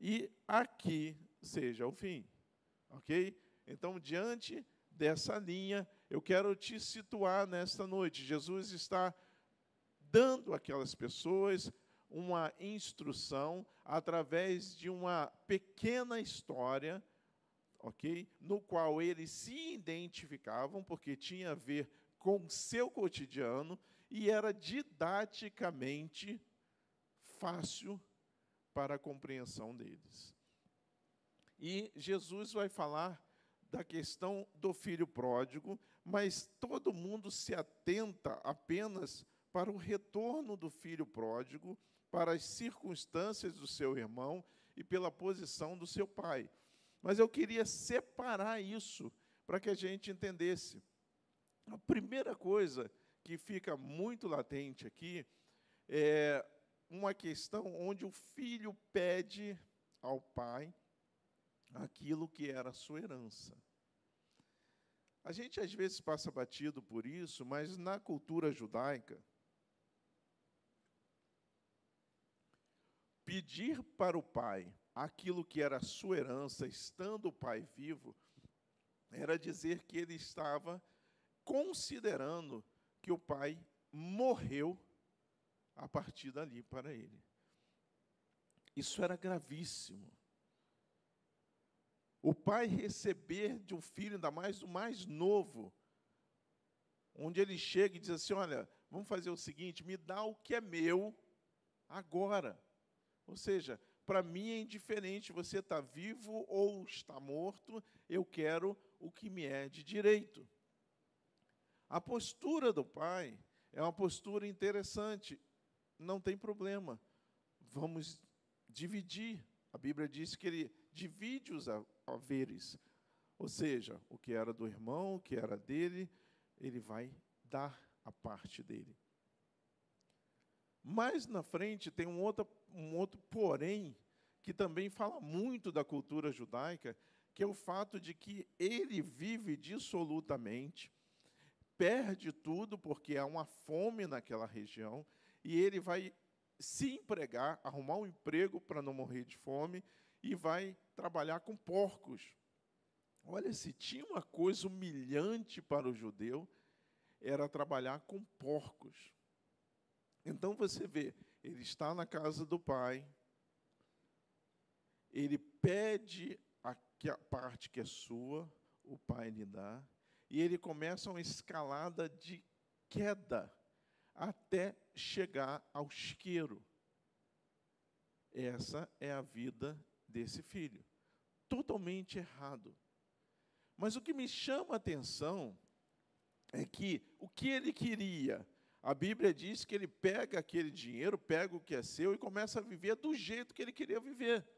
e aqui seja o fim. Ok? Então, diante dessa linha, eu quero te situar nesta noite. Jesus está dando àquelas pessoas uma instrução através de uma pequena história, ok? No qual eles se identificavam, porque tinha a ver com o seu cotidiano e era didaticamente fácil para a compreensão deles. E Jesus vai falar da questão do filho pródigo, mas todo mundo se atenta apenas para o retorno do filho pródigo, para as circunstâncias do seu irmão e pela posição do seu pai. Mas eu queria separar isso para que a gente entendesse. A primeira coisa que fica muito latente aqui é uma questão onde o filho pede ao pai aquilo que era sua herança. A gente às vezes passa batido por isso, mas na cultura judaica, pedir para o pai aquilo que era sua herança, estando o pai vivo, era dizer que ele estava considerando que o pai morreu a partir dali para ele. Isso era gravíssimo. O pai receber de um filho, ainda mais do mais novo, onde ele chega e diz assim: Olha, vamos fazer o seguinte, me dá o que é meu agora. Ou seja, para mim é indiferente você está vivo ou está morto, eu quero o que me é de direito. A postura do pai é uma postura interessante não tem problema. Vamos dividir. A Bíblia diz que ele divide os haveres. Ou seja, o que era do irmão, o que era dele, ele vai dar a parte dele. Mais na frente tem um outro, um outro porém, que também fala muito da cultura judaica, que é o fato de que ele vive dissolutamente, perde tudo porque há uma fome naquela região e ele vai se empregar, arrumar um emprego para não morrer de fome e vai trabalhar com porcos. Olha, se tinha uma coisa humilhante para o judeu, era trabalhar com porcos. Então você vê, ele está na casa do pai, ele pede a parte que é sua, o pai lhe dá, e ele começa uma escalada de queda até chegar ao chiqueiro. Essa é a vida desse filho. Totalmente errado. Mas o que me chama a atenção é que o que ele queria, a Bíblia diz que ele pega aquele dinheiro, pega o que é seu e começa a viver do jeito que ele queria viver.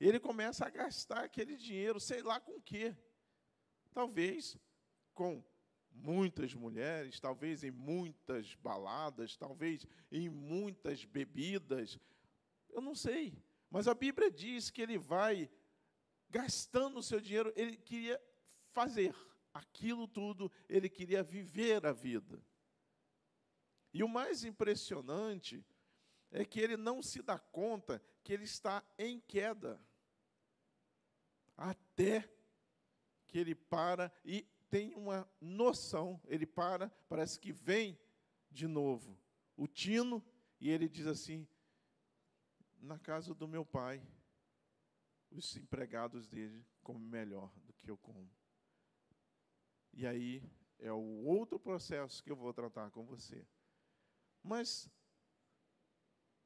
Ele começa a gastar aquele dinheiro, sei lá com quê. Talvez com muitas mulheres, talvez em muitas baladas, talvez em muitas bebidas. Eu não sei. Mas a Bíblia diz que ele vai gastando o seu dinheiro, ele queria fazer aquilo tudo, ele queria viver a vida. E o mais impressionante é que ele não se dá conta que ele está em queda. Até que ele para e tem uma noção, ele para, parece que vem de novo o tino, e ele diz assim: na casa do meu pai, os empregados dele comem melhor do que eu como. E aí é o outro processo que eu vou tratar com você. Mas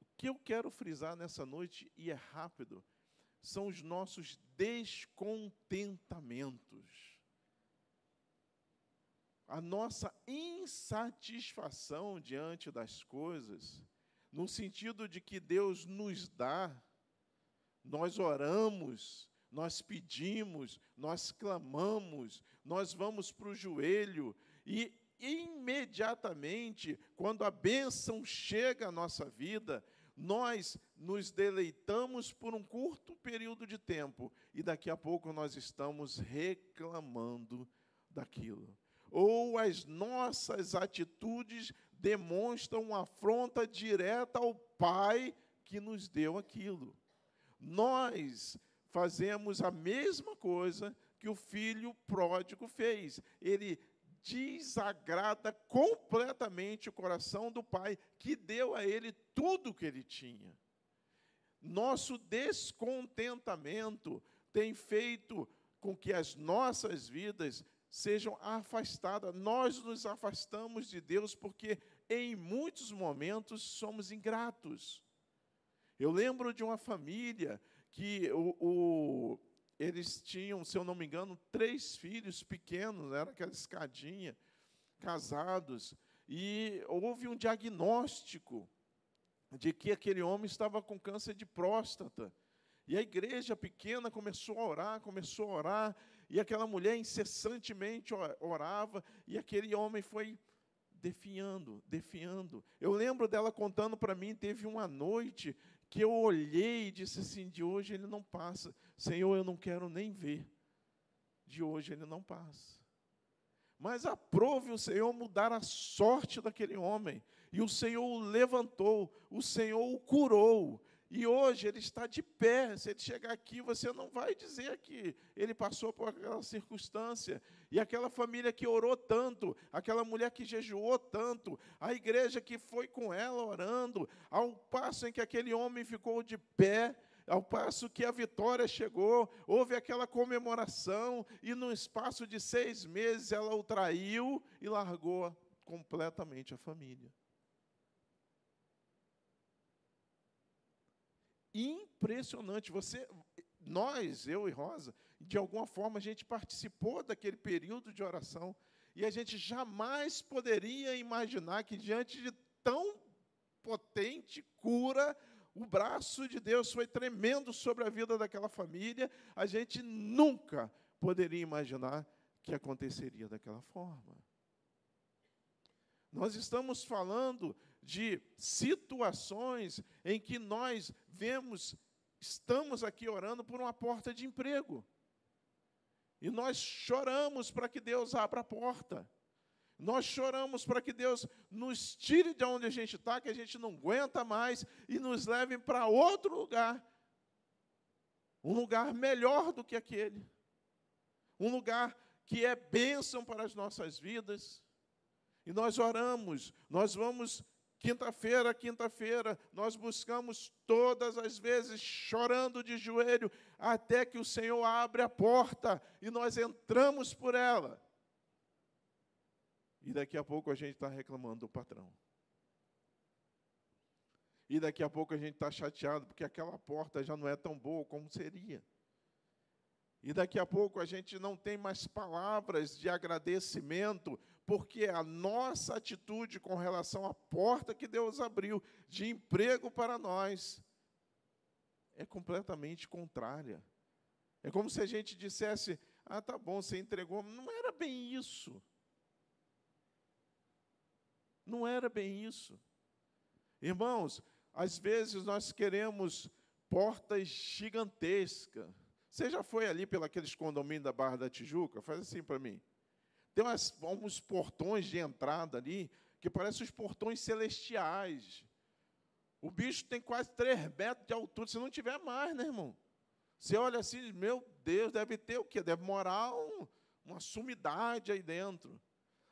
o que eu quero frisar nessa noite, e é rápido, são os nossos descontentamentos. A nossa insatisfação diante das coisas, no sentido de que Deus nos dá, nós oramos, nós pedimos, nós clamamos, nós vamos para o joelho e imediatamente, quando a bênção chega à nossa vida, nós nos deleitamos por um curto período de tempo e daqui a pouco nós estamos reclamando daquilo. Ou as nossas atitudes demonstram uma afronta direta ao Pai que nos deu aquilo. Nós fazemos a mesma coisa que o filho pródigo fez. Ele desagrada completamente o coração do pai, que deu a ele tudo o que ele tinha. Nosso descontentamento tem feito com que as nossas vidas sejam afastadas. Nós nos afastamos de Deus porque, em muitos momentos, somos ingratos. Eu lembro de uma família que o, o eles tinham, se eu não me engano, três filhos pequenos, era aquela escadinha, casados, e houve um diagnóstico de que aquele homem estava com câncer de próstata. E a igreja pequena começou a orar, começou a orar, e aquela mulher incessantemente orava, e aquele homem foi definhando, definhando. Eu lembro dela contando para mim, teve uma noite que eu olhei e disse assim: de hoje ele não passa. Senhor, eu não quero nem ver. De hoje ele não passa. Mas aprove o Senhor mudar a sorte daquele homem. E o Senhor o levantou, o Senhor o curou. E hoje ele está de pé. Se ele chegar aqui, você não vai dizer que ele passou por aquela circunstância. E aquela família que orou tanto, aquela mulher que jejuou tanto, a igreja que foi com ela orando, ao passo em que aquele homem ficou de pé, ao passo que a vitória chegou, houve aquela comemoração, e no espaço de seis meses ela o traiu e largou completamente a família. impressionante. Você, nós, eu e Rosa, de alguma forma a gente participou daquele período de oração e a gente jamais poderia imaginar que diante de tão potente cura, o braço de Deus foi tremendo sobre a vida daquela família. A gente nunca poderia imaginar que aconteceria daquela forma. Nós estamos falando de situações em que nós vemos, estamos aqui orando por uma porta de emprego. E nós choramos para que Deus abra a porta. Nós choramos para que Deus nos tire de onde a gente está, que a gente não aguenta mais, e nos leve para outro lugar. Um lugar melhor do que aquele. Um lugar que é bênção para as nossas vidas. E nós oramos, nós vamos quinta-feira, quinta-feira, nós buscamos todas as vezes, chorando de joelho, até que o Senhor abre a porta e nós entramos por ela. E daqui a pouco a gente está reclamando do patrão. E daqui a pouco a gente está chateado porque aquela porta já não é tão boa como seria. E daqui a pouco a gente não tem mais palavras de agradecimento, porque a nossa atitude com relação à porta que Deus abriu de emprego para nós é completamente contrária. É como se a gente dissesse: ah, tá bom, você entregou. Não era bem isso. Não era bem isso. Irmãos, às vezes nós queremos portas gigantescas você já foi ali pelos condomínios da Barra da Tijuca? Faz assim para mim. Tem umas, uns portões de entrada ali que parecem os portões celestiais. O bicho tem quase 3 metros de altura, se não tiver mais, né, irmão? Você olha assim, meu Deus, deve ter o quê? Deve morar um, uma sumidade aí dentro.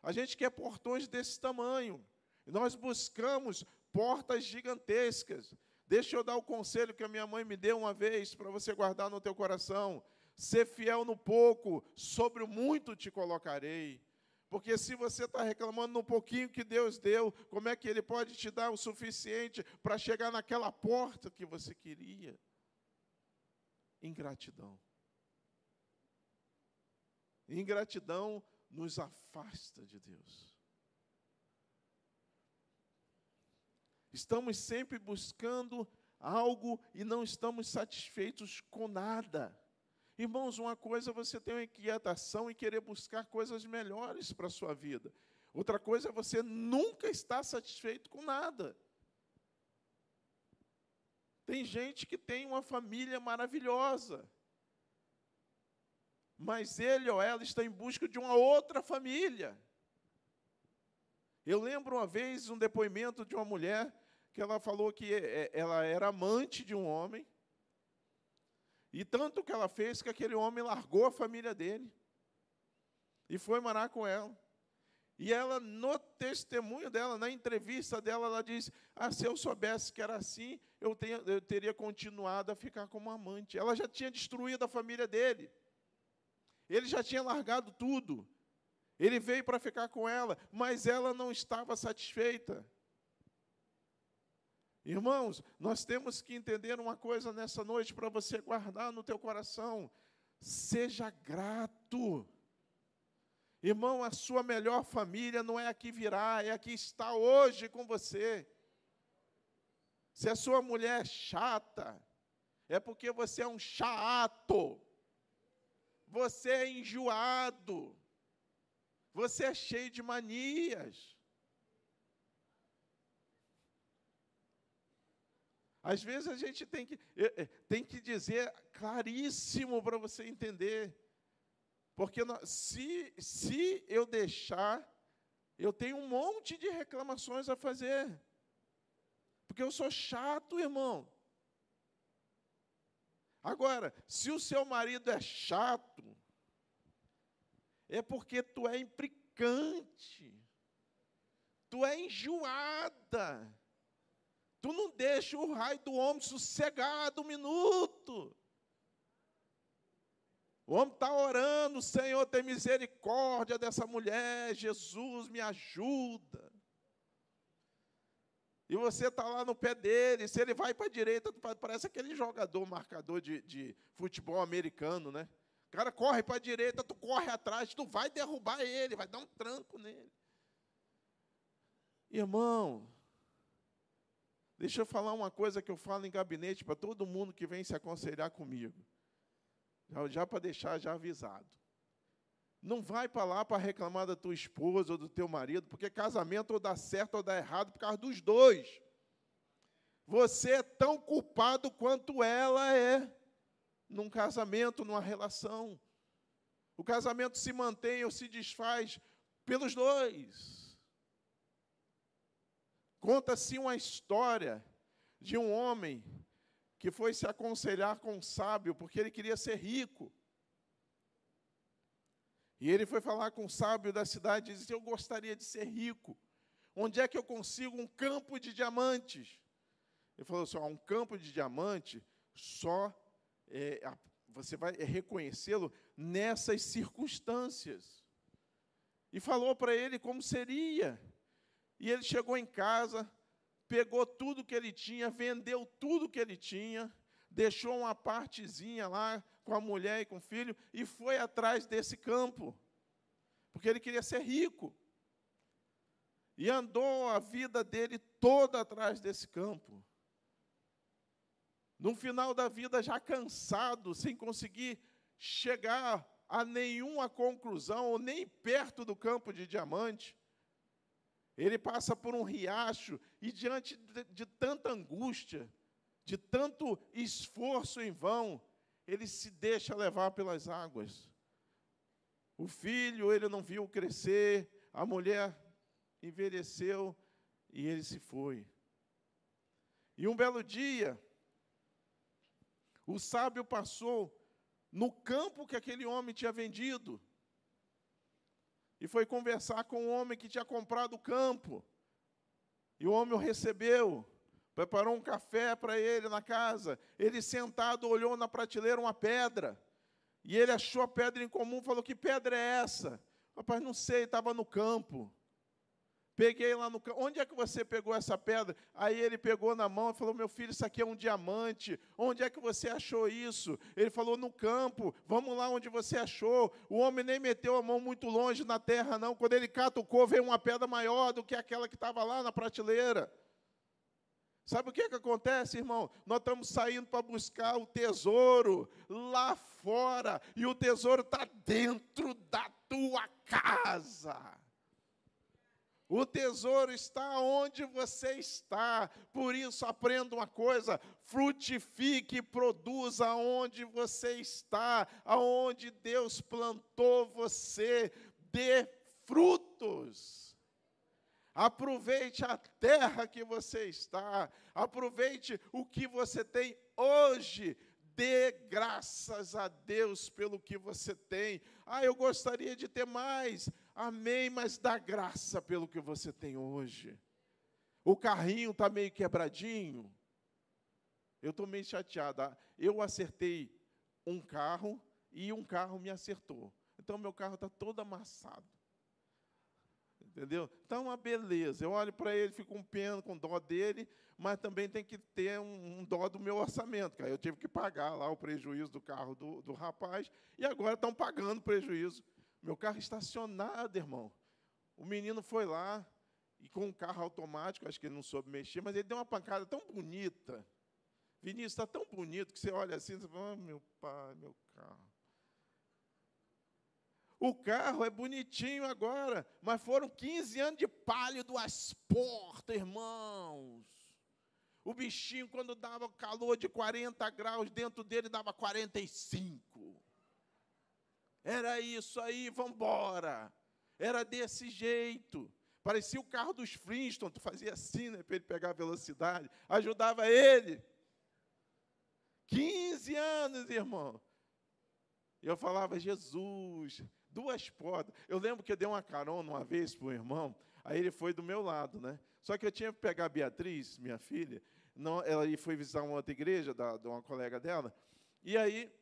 A gente quer portões desse tamanho. Nós buscamos portas gigantescas. Deixa eu dar o conselho que a minha mãe me deu uma vez para você guardar no teu coração. Ser fiel no pouco, sobre o muito te colocarei. Porque se você está reclamando no pouquinho que Deus deu, como é que Ele pode te dar o suficiente para chegar naquela porta que você queria? Ingratidão. Ingratidão nos afasta de Deus. Estamos sempre buscando algo e não estamos satisfeitos com nada. Irmãos, uma coisa é você ter uma inquietação e querer buscar coisas melhores para a sua vida. Outra coisa é você nunca estar satisfeito com nada. Tem gente que tem uma família maravilhosa, mas ele ou ela está em busca de uma outra família. Eu lembro uma vez um depoimento de uma mulher que ela falou que é, é, ela era amante de um homem, e tanto que ela fez que aquele homem largou a família dele e foi morar com ela. E ela, no testemunho dela, na entrevista dela, ela diz: Ah, se eu soubesse que era assim, eu, tenha, eu teria continuado a ficar como amante. Ela já tinha destruído a família dele. Ele já tinha largado tudo. Ele veio para ficar com ela, mas ela não estava satisfeita. Irmãos, nós temos que entender uma coisa nessa noite para você guardar no teu coração. Seja grato. Irmão, a sua melhor família não é a que virá, é a que está hoje com você. Se a sua mulher é chata, é porque você é um chato. Você é enjoado. Você é cheio de manias. Às vezes a gente tem que, tem que dizer claríssimo para você entender. Porque se, se eu deixar, eu tenho um monte de reclamações a fazer. Porque eu sou chato, irmão. Agora, se o seu marido é chato, é porque tu é implicante, tu é enjoada. Tu não deixa o raio do homem sossegado um minuto. O homem está orando, Senhor, tem misericórdia dessa mulher, Jesus me ajuda. E você está lá no pé dele, se ele vai para a direita, parece aquele jogador, marcador de, de futebol americano, né? O cara corre para a direita, tu corre atrás, tu vai derrubar ele, vai dar um tranco nele. Irmão, Deixa eu falar uma coisa que eu falo em gabinete para todo mundo que vem se aconselhar comigo. Já, já para deixar já avisado. Não vai para lá para reclamar da tua esposa ou do teu marido, porque casamento ou dá certo ou dá errado por causa dos dois. Você é tão culpado quanto ela é num casamento, numa relação. O casamento se mantém ou se desfaz pelos dois. Conta-se uma história de um homem que foi se aconselhar com um sábio porque ele queria ser rico. E ele foi falar com o sábio da cidade e disse: Eu gostaria de ser rico. Onde é que eu consigo um campo de diamantes? Ele falou assim: um campo de diamante só é, você vai reconhecê-lo nessas circunstâncias. E falou para ele como seria. E ele chegou em casa, pegou tudo que ele tinha, vendeu tudo que ele tinha, deixou uma partezinha lá com a mulher e com o filho e foi atrás desse campo, porque ele queria ser rico. E andou a vida dele toda atrás desse campo. No final da vida, já cansado, sem conseguir chegar a nenhuma conclusão, ou nem perto do campo de diamante, ele passa por um riacho e, diante de, de tanta angústia, de tanto esforço em vão, ele se deixa levar pelas águas. O filho, ele não viu crescer, a mulher envelheceu e ele se foi. E um belo dia, o sábio passou no campo que aquele homem tinha vendido e foi conversar com o homem que tinha comprado o campo. E o homem o recebeu, preparou um café para ele na casa. Ele sentado olhou na prateleira uma pedra. E ele achou a pedra em comum, falou: "Que pedra é essa?" Rapaz, não sei, estava no campo. Peguei lá no campo. Onde é que você pegou essa pedra? Aí ele pegou na mão e falou: Meu filho, isso aqui é um diamante. Onde é que você achou isso? Ele falou: No campo. Vamos lá onde você achou. O homem nem meteu a mão muito longe na terra, não. Quando ele catucou, veio uma pedra maior do que aquela que estava lá na prateleira. Sabe o que, que acontece, irmão? Nós estamos saindo para buscar o tesouro lá fora, e o tesouro está dentro da tua casa. O tesouro está onde você está. Por isso, aprenda uma coisa: frutifique e produza onde você está, aonde Deus plantou você. Dê frutos. Aproveite a terra que você está. Aproveite o que você tem hoje. Dê graças a Deus pelo que você tem. Ah, eu gostaria de ter mais. Amém, mas dá graça pelo que você tem hoje. O carrinho está meio quebradinho. Eu estou meio chateado. Ah, eu acertei um carro e um carro me acertou. Então, meu carro está todo amassado. Entendeu? Então, uma beleza. Eu olho para ele, fico com pena, com dó dele, mas também tem que ter um, um dó do meu orçamento. Cara. Eu tive que pagar lá o prejuízo do carro do, do rapaz, e agora estão pagando prejuízo meu carro estacionado, irmão. O menino foi lá e com um carro automático, acho que ele não soube mexer, mas ele deu uma pancada tão bonita. Vinícius, está tão bonito que você olha assim e fala, oh, meu pai, meu carro. O carro é bonitinho agora, mas foram 15 anos de pálido às portas, irmãos. O bichinho, quando dava calor de 40 graus, dentro dele dava 45. Era isso aí, vamos embora. Era desse jeito. Parecia o carro dos Flintstones, tu fazia assim, né, para ele pegar a velocidade. Ajudava ele. 15 anos, irmão. E eu falava, Jesus, duas portas. Eu lembro que eu dei uma carona uma vez para o irmão, aí ele foi do meu lado, né? Só que eu tinha que pegar a Beatriz, minha filha, não, ela foi visitar uma outra igreja da, de uma colega dela, e aí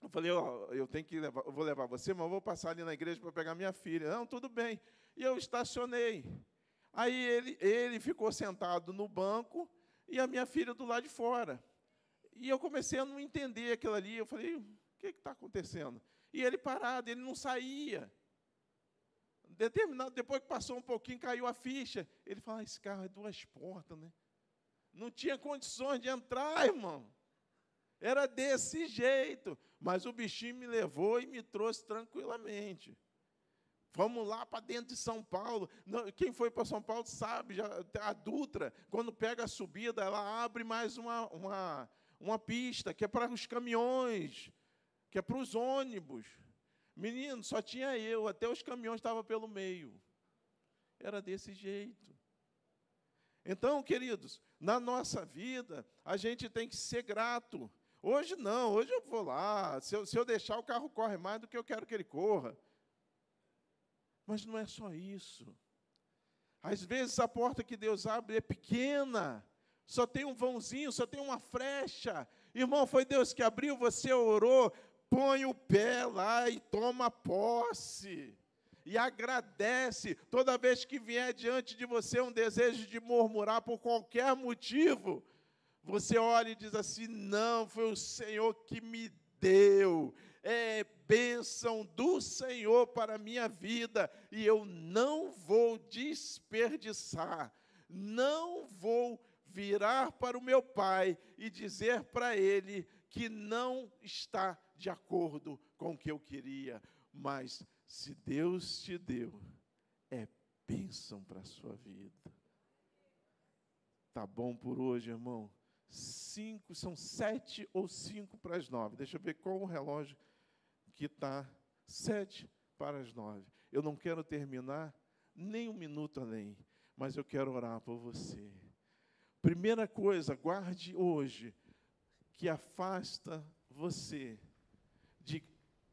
eu falei, ó, eu tenho que levar, eu vou levar você, mas eu vou passar ali na igreja para pegar minha filha. Não, tudo bem. E eu estacionei. Aí ele, ele ficou sentado no banco e a minha filha do lado de fora. E eu comecei a não entender aquilo ali. Eu falei, o que está acontecendo? E ele parado, ele não saía. Determinado, depois que passou um pouquinho, caiu a ficha. Ele falou, ah, esse carro é duas portas, né? Não tinha condições de entrar, irmão. Era desse jeito. Mas o bichinho me levou e me trouxe tranquilamente. Vamos lá para dentro de São Paulo. Quem foi para São Paulo sabe, já, a Dutra, quando pega a subida, ela abre mais uma, uma, uma pista, que é para os caminhões, que é para os ônibus. Menino, só tinha eu, até os caminhões estavam pelo meio. Era desse jeito. Então, queridos, na nossa vida, a gente tem que ser grato. Hoje não, hoje eu vou lá. Se eu, se eu deixar, o carro corre mais do que eu quero que ele corra. Mas não é só isso. Às vezes a porta que Deus abre é pequena, só tem um vãozinho, só tem uma frecha. Irmão, foi Deus que abriu, você orou, põe o pé lá e toma posse. E agradece toda vez que vier diante de você um desejo de murmurar por qualquer motivo. Você olha e diz assim: não, foi o Senhor que me deu. É bênção do Senhor para a minha vida e eu não vou desperdiçar, não vou virar para o meu pai e dizer para ele que não está de acordo com o que eu queria, mas se Deus te deu, é bênção para a sua vida. Tá bom por hoje, irmão? Cinco, são sete ou cinco para as nove. Deixa eu ver qual o relógio que está sete para as nove. Eu não quero terminar nem um minuto além, mas eu quero orar por você. Primeira coisa, guarde hoje que afasta você de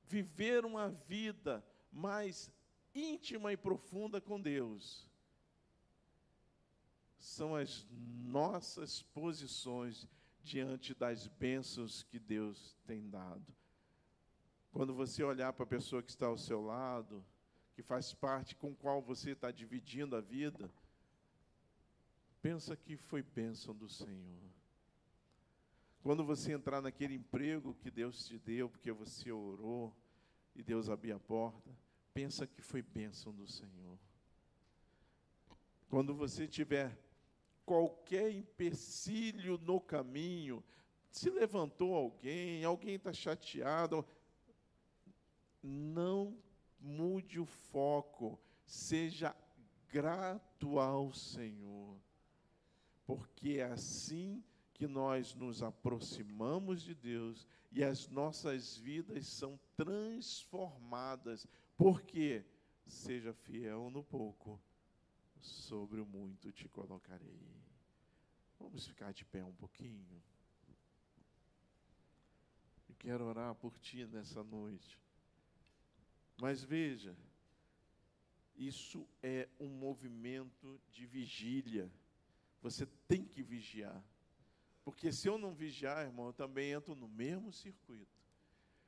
viver uma vida mais íntima e profunda com Deus. São as nossas posições diante das bênçãos que Deus tem dado. Quando você olhar para a pessoa que está ao seu lado, que faz parte com qual você está dividindo a vida, pensa que foi bênção do Senhor. Quando você entrar naquele emprego que Deus te deu, porque você orou e Deus abriu a porta, pensa que foi bênção do Senhor. Quando você tiver qualquer empecilho no caminho, se levantou alguém, alguém está chateado, não mude o foco, seja grato ao Senhor porque é assim que nós nos aproximamos de Deus e as nossas vidas são transformadas. Porque seja fiel no pouco, sobre o muito te colocarei. Vamos ficar de pé um pouquinho. Eu quero orar por ti nessa noite. Mas veja, isso é um movimento de vigília. Você tem que vigiar. Porque se eu não vigiar, irmão, eu também entro no mesmo circuito.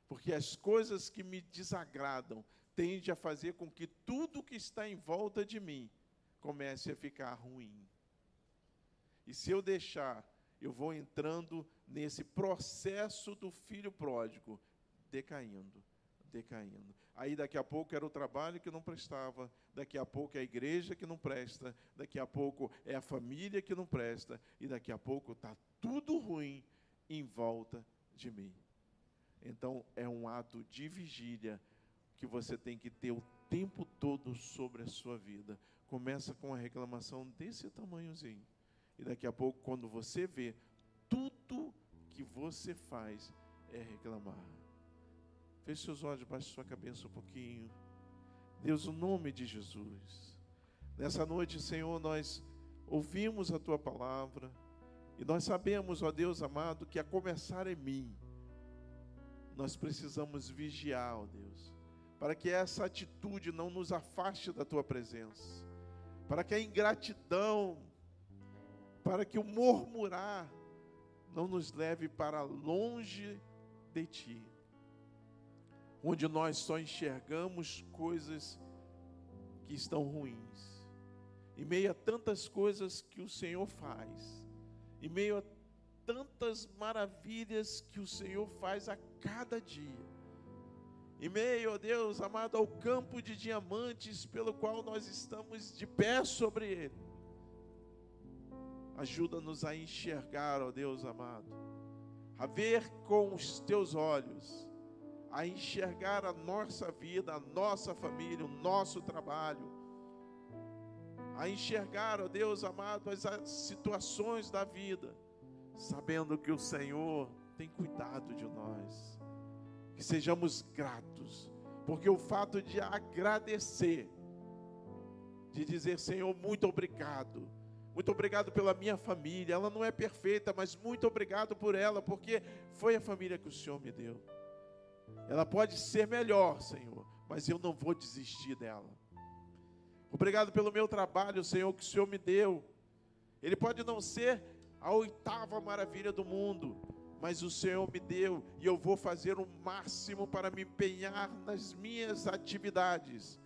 Porque as coisas que me desagradam tendem a fazer com que tudo que está em volta de mim comece a ficar ruim. E se eu deixar, eu vou entrando nesse processo do filho pródigo, decaindo, decaindo. Aí daqui a pouco era o trabalho que não prestava, daqui a pouco é a igreja que não presta, daqui a pouco é a família que não presta, e daqui a pouco está tudo ruim em volta de mim. Então é um ato de vigília que você tem que ter o tempo todo sobre a sua vida. Começa com a reclamação desse tamanhozinho. E daqui a pouco, quando você vê, tudo que você faz é reclamar. Feche seus olhos, baixe sua cabeça um pouquinho. Deus, o nome de Jesus. Nessa noite, Senhor, nós ouvimos a tua palavra e nós sabemos, ó Deus amado, que a começar em mim, nós precisamos vigiar, ó Deus, para que essa atitude não nos afaste da tua presença, para que a ingratidão, para que o murmurar não nos leve para longe de ti onde nós só enxergamos coisas que estão ruins. Em meio a tantas coisas que o Senhor faz, em meio a tantas maravilhas que o Senhor faz a cada dia, em meio, ó Deus amado, ao campo de diamantes pelo qual nós estamos de pé sobre ele. Ajuda-nos a enxergar, ó Deus amado, a ver com os teus olhos a enxergar a nossa vida, a nossa família, o nosso trabalho, a enxergar, ó Deus amado, as situações da vida, sabendo que o Senhor tem cuidado de nós, que sejamos gratos, Porque o fato de agradecer, de dizer, Senhor, muito obrigado. Muito obrigado pela minha família. Ela não é perfeita, mas muito obrigado por ela, porque foi a família que o Senhor me deu. Ela pode ser melhor, Senhor, mas eu não vou desistir dela. Obrigado pelo meu trabalho, Senhor, que o Senhor me deu. Ele pode não ser a oitava maravilha do mundo, mas o Senhor me deu e eu vou fazer o máximo para me empenhar nas minhas atividades,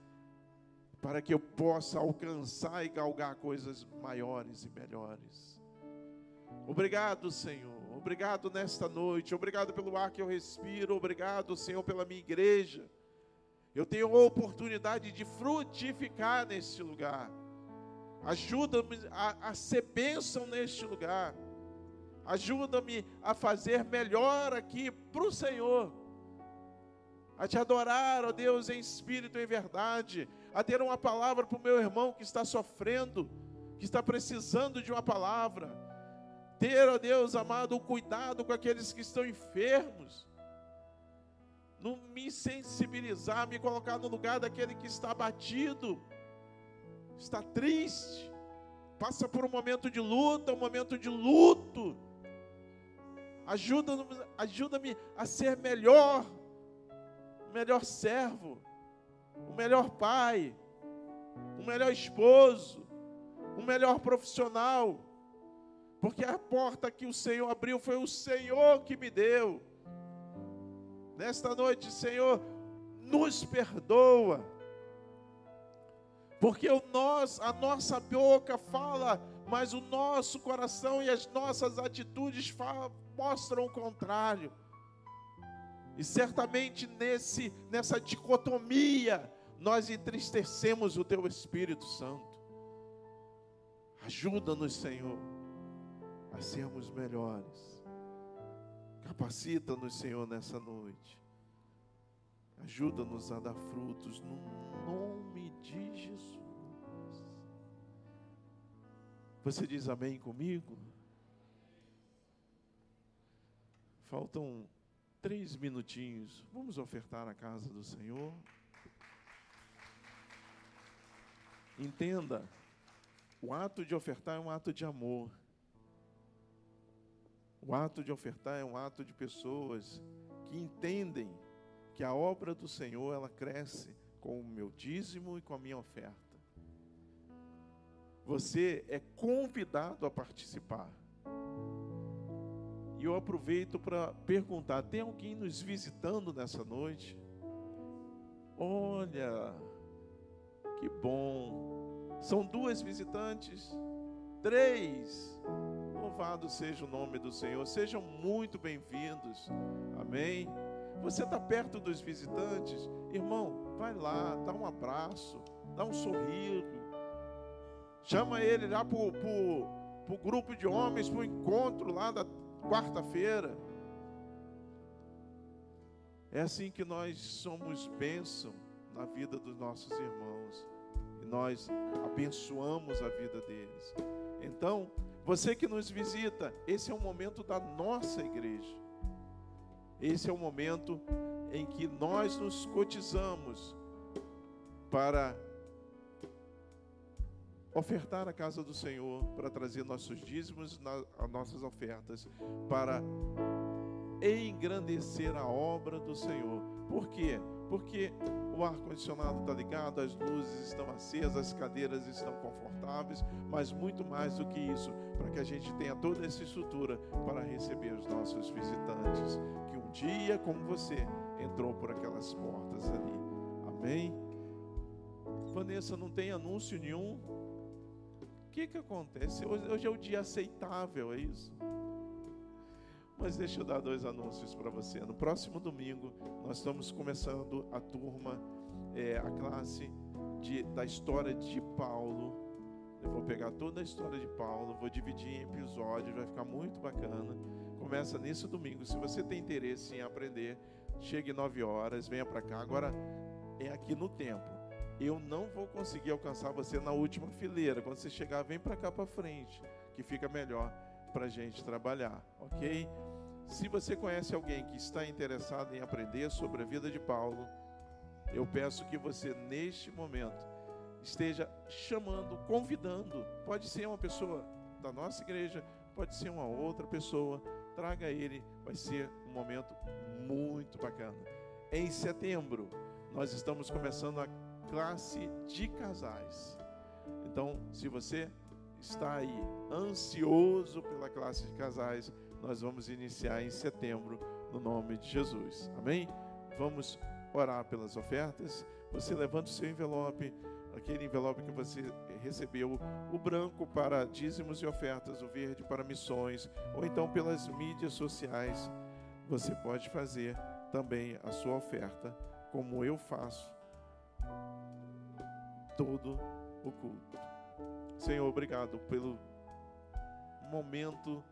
para que eu possa alcançar e galgar coisas maiores e melhores. Obrigado, Senhor. Obrigado nesta noite. Obrigado pelo ar que eu respiro. Obrigado, Senhor, pela minha igreja. Eu tenho a oportunidade de frutificar neste lugar. Ajuda-me a, a ser bênção neste lugar. Ajuda-me a fazer melhor aqui para o Senhor. A te adorar, ó Deus, em espírito e em verdade. A ter uma palavra para o meu irmão que está sofrendo, que está precisando de uma palavra. Ter, ó Deus amado, o cuidado com aqueles que estão enfermos não me sensibilizar, me colocar no lugar daquele que está abatido, está triste, passa por um momento de luta, um momento de luto. Ajuda-me ajuda a ser melhor, o melhor servo, o melhor pai, o melhor esposo, o melhor profissional, porque a porta que o Senhor abriu foi o Senhor que me deu. Nesta noite, Senhor, nos perdoa. Porque o nós, a nossa boca fala, mas o nosso coração e as nossas atitudes falam, mostram o contrário. E certamente nesse nessa dicotomia nós entristecemos o teu Espírito Santo. Ajuda-nos, Senhor, a sermos melhores. Capacita-nos, Senhor, nessa noite. Ajuda-nos a dar frutos no nome de Jesus. Você diz amém comigo? Faltam três minutinhos. Vamos ofertar a casa do Senhor. Entenda, o ato de ofertar é um ato de amor. O ato de ofertar é um ato de pessoas que entendem que a obra do Senhor ela cresce com o meu dízimo e com a minha oferta. Você é convidado a participar. E eu aproveito para perguntar: tem alguém nos visitando nessa noite? Olha, que bom. São duas visitantes? Três. Louvado seja o nome do Senhor. Sejam muito bem-vindos. Amém. Você está perto dos visitantes? Irmão, vai lá, dá um abraço, dá um sorriso. Chama ele lá para o grupo de homens, para o encontro lá da quarta-feira. É assim que nós somos bênção na vida dos nossos irmãos. E nós abençoamos a vida deles. Então, você que nos visita, esse é o momento da nossa igreja. Esse é o momento em que nós nos cotizamos para ofertar a casa do Senhor, para trazer nossos dízimos, as nossas ofertas, para engrandecer a obra do Senhor. Por quê? Porque o ar-condicionado está ligado, as luzes estão acesas, as cadeiras estão confortáveis, mas muito mais do que isso, para que a gente tenha toda essa estrutura para receber os nossos visitantes, que um dia, como você, entrou por aquelas portas ali. Amém? Vanessa, não tem anúncio nenhum? O que, que acontece? Hoje, hoje é o dia aceitável, é isso? Mas deixa eu dar dois anúncios para você. No próximo domingo, nós estamos começando a turma, é, a classe de, da história de Paulo. Eu vou pegar toda a história de Paulo, vou dividir em episódios, vai ficar muito bacana. Começa nesse domingo. Se você tem interesse em aprender, chegue nove horas, venha para cá. Agora é aqui no templo. Eu não vou conseguir alcançar você na última fileira. Quando você chegar, vem para cá para frente, que fica melhor para a gente trabalhar, ok? Se você conhece alguém que está interessado em aprender sobre a vida de Paulo, Eu peço que você, neste momento, esteja chamando, convidando. Pode ser uma pessoa da nossa igreja, pode ser uma outra pessoa. Traga ele, vai ser um momento muito bacana. Em setembro, nós estamos começando a classe de casais. Então, se você está aí ansioso pela classe de casais, nós vamos iniciar em setembro, no nome de Jesus. Amém? Vamos orar pelas ofertas. Você levanta o seu envelope, aquele envelope que você recebeu, o branco para dízimos e ofertas, o verde para missões, ou então pelas mídias sociais. Você pode fazer também a sua oferta, como eu faço todo o culto. Senhor, obrigado pelo momento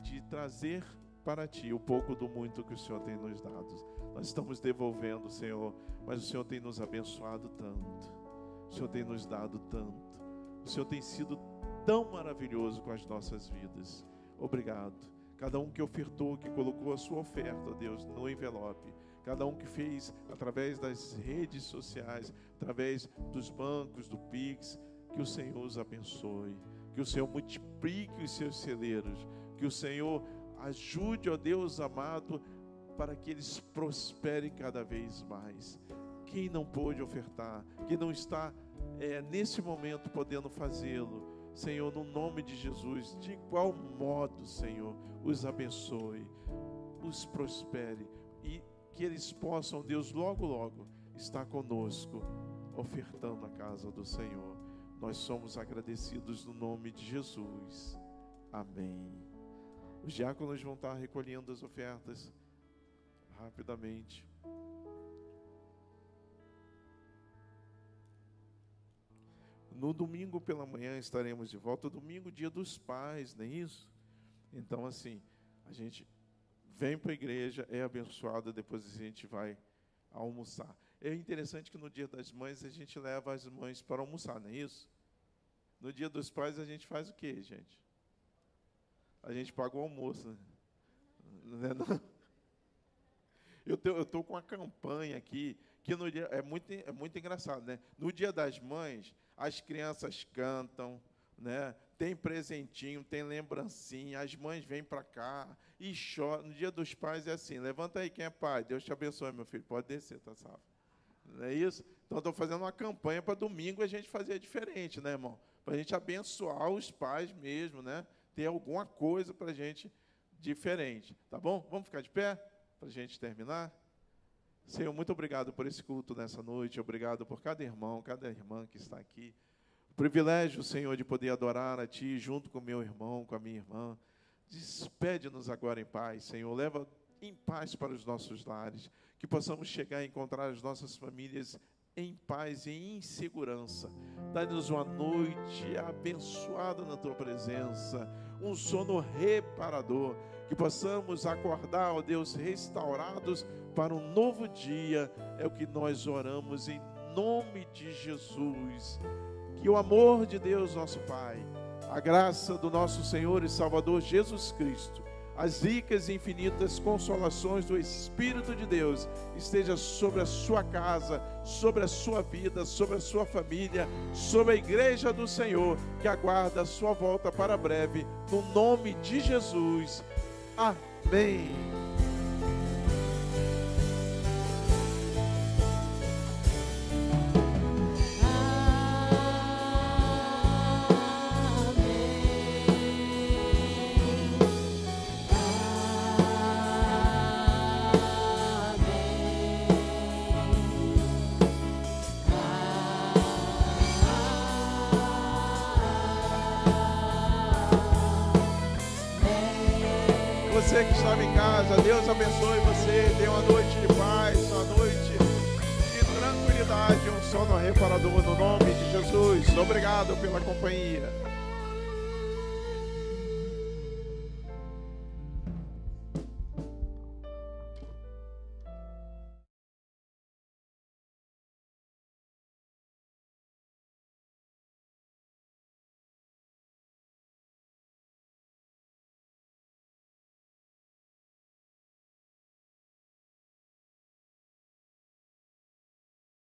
de trazer para ti o pouco do muito que o Senhor tem nos dado. Nós estamos devolvendo, Senhor, mas o Senhor tem nos abençoado tanto. O Senhor tem nos dado tanto. O Senhor tem sido tão maravilhoso com as nossas vidas. Obrigado. Cada um que ofertou, que colocou a sua oferta, Deus, no envelope. Cada um que fez através das redes sociais, através dos bancos, do Pix, que o Senhor os abençoe. Que o Senhor multiplique os seus celeiros. Que o Senhor Ajude, ó Deus amado, para que eles prosperem cada vez mais. Quem não pôde ofertar, quem não está é, nesse momento podendo fazê-lo, Senhor, no nome de Jesus, de igual modo, Senhor, os abençoe, os prospere e que eles possam, Deus, logo, logo estar conosco, ofertando a casa do Senhor. Nós somos agradecidos no nome de Jesus. Amém. Os diáconos vão estar recolhendo as ofertas rapidamente. No domingo pela manhã estaremos de volta. Domingo, dia dos pais, não é isso? Então, assim, a gente vem para a igreja, é abençoada, depois a gente vai almoçar. É interessante que no dia das mães a gente leva as mães para almoçar, não é isso? No dia dos pais a gente faz o quê, gente? a gente paga o almoço. Né? Não é não? Eu estou com uma campanha aqui, que no dia, é, muito, é muito engraçado, né? No dia das mães, as crianças cantam, né? tem presentinho, tem lembrancinha, as mães vêm para cá e choram. No dia dos pais é assim, levanta aí quem é pai, Deus te abençoe, meu filho, pode descer, tá salvo. Não é isso? Então, estou fazendo uma campanha para domingo a gente fazer diferente, né, irmão? Para a gente abençoar os pais mesmo, né? ter alguma coisa para a gente diferente. Tá bom? Vamos ficar de pé para a gente terminar? Senhor, muito obrigado por esse culto nessa noite. Obrigado por cada irmão, cada irmã que está aqui. O privilégio, Senhor, de poder adorar a Ti junto com meu irmão, com a minha irmã. Despede-nos agora em paz, Senhor. Leva em paz para os nossos lares. Que possamos chegar a encontrar as nossas famílias em paz e em segurança. Dá-nos uma noite abençoada na tua presença, um sono reparador, que possamos acordar, ó Deus, restaurados para um novo dia. É o que nós oramos em nome de Jesus. Que o amor de Deus, nosso Pai, a graça do nosso Senhor e Salvador Jesus Cristo, as ricas e infinitas consolações do Espírito de Deus esteja sobre a sua casa, sobre a sua vida, sobre a sua família, sobre a igreja do Senhor que aguarda a sua volta para breve, no nome de Jesus. Amém. Obrigado pela companhia.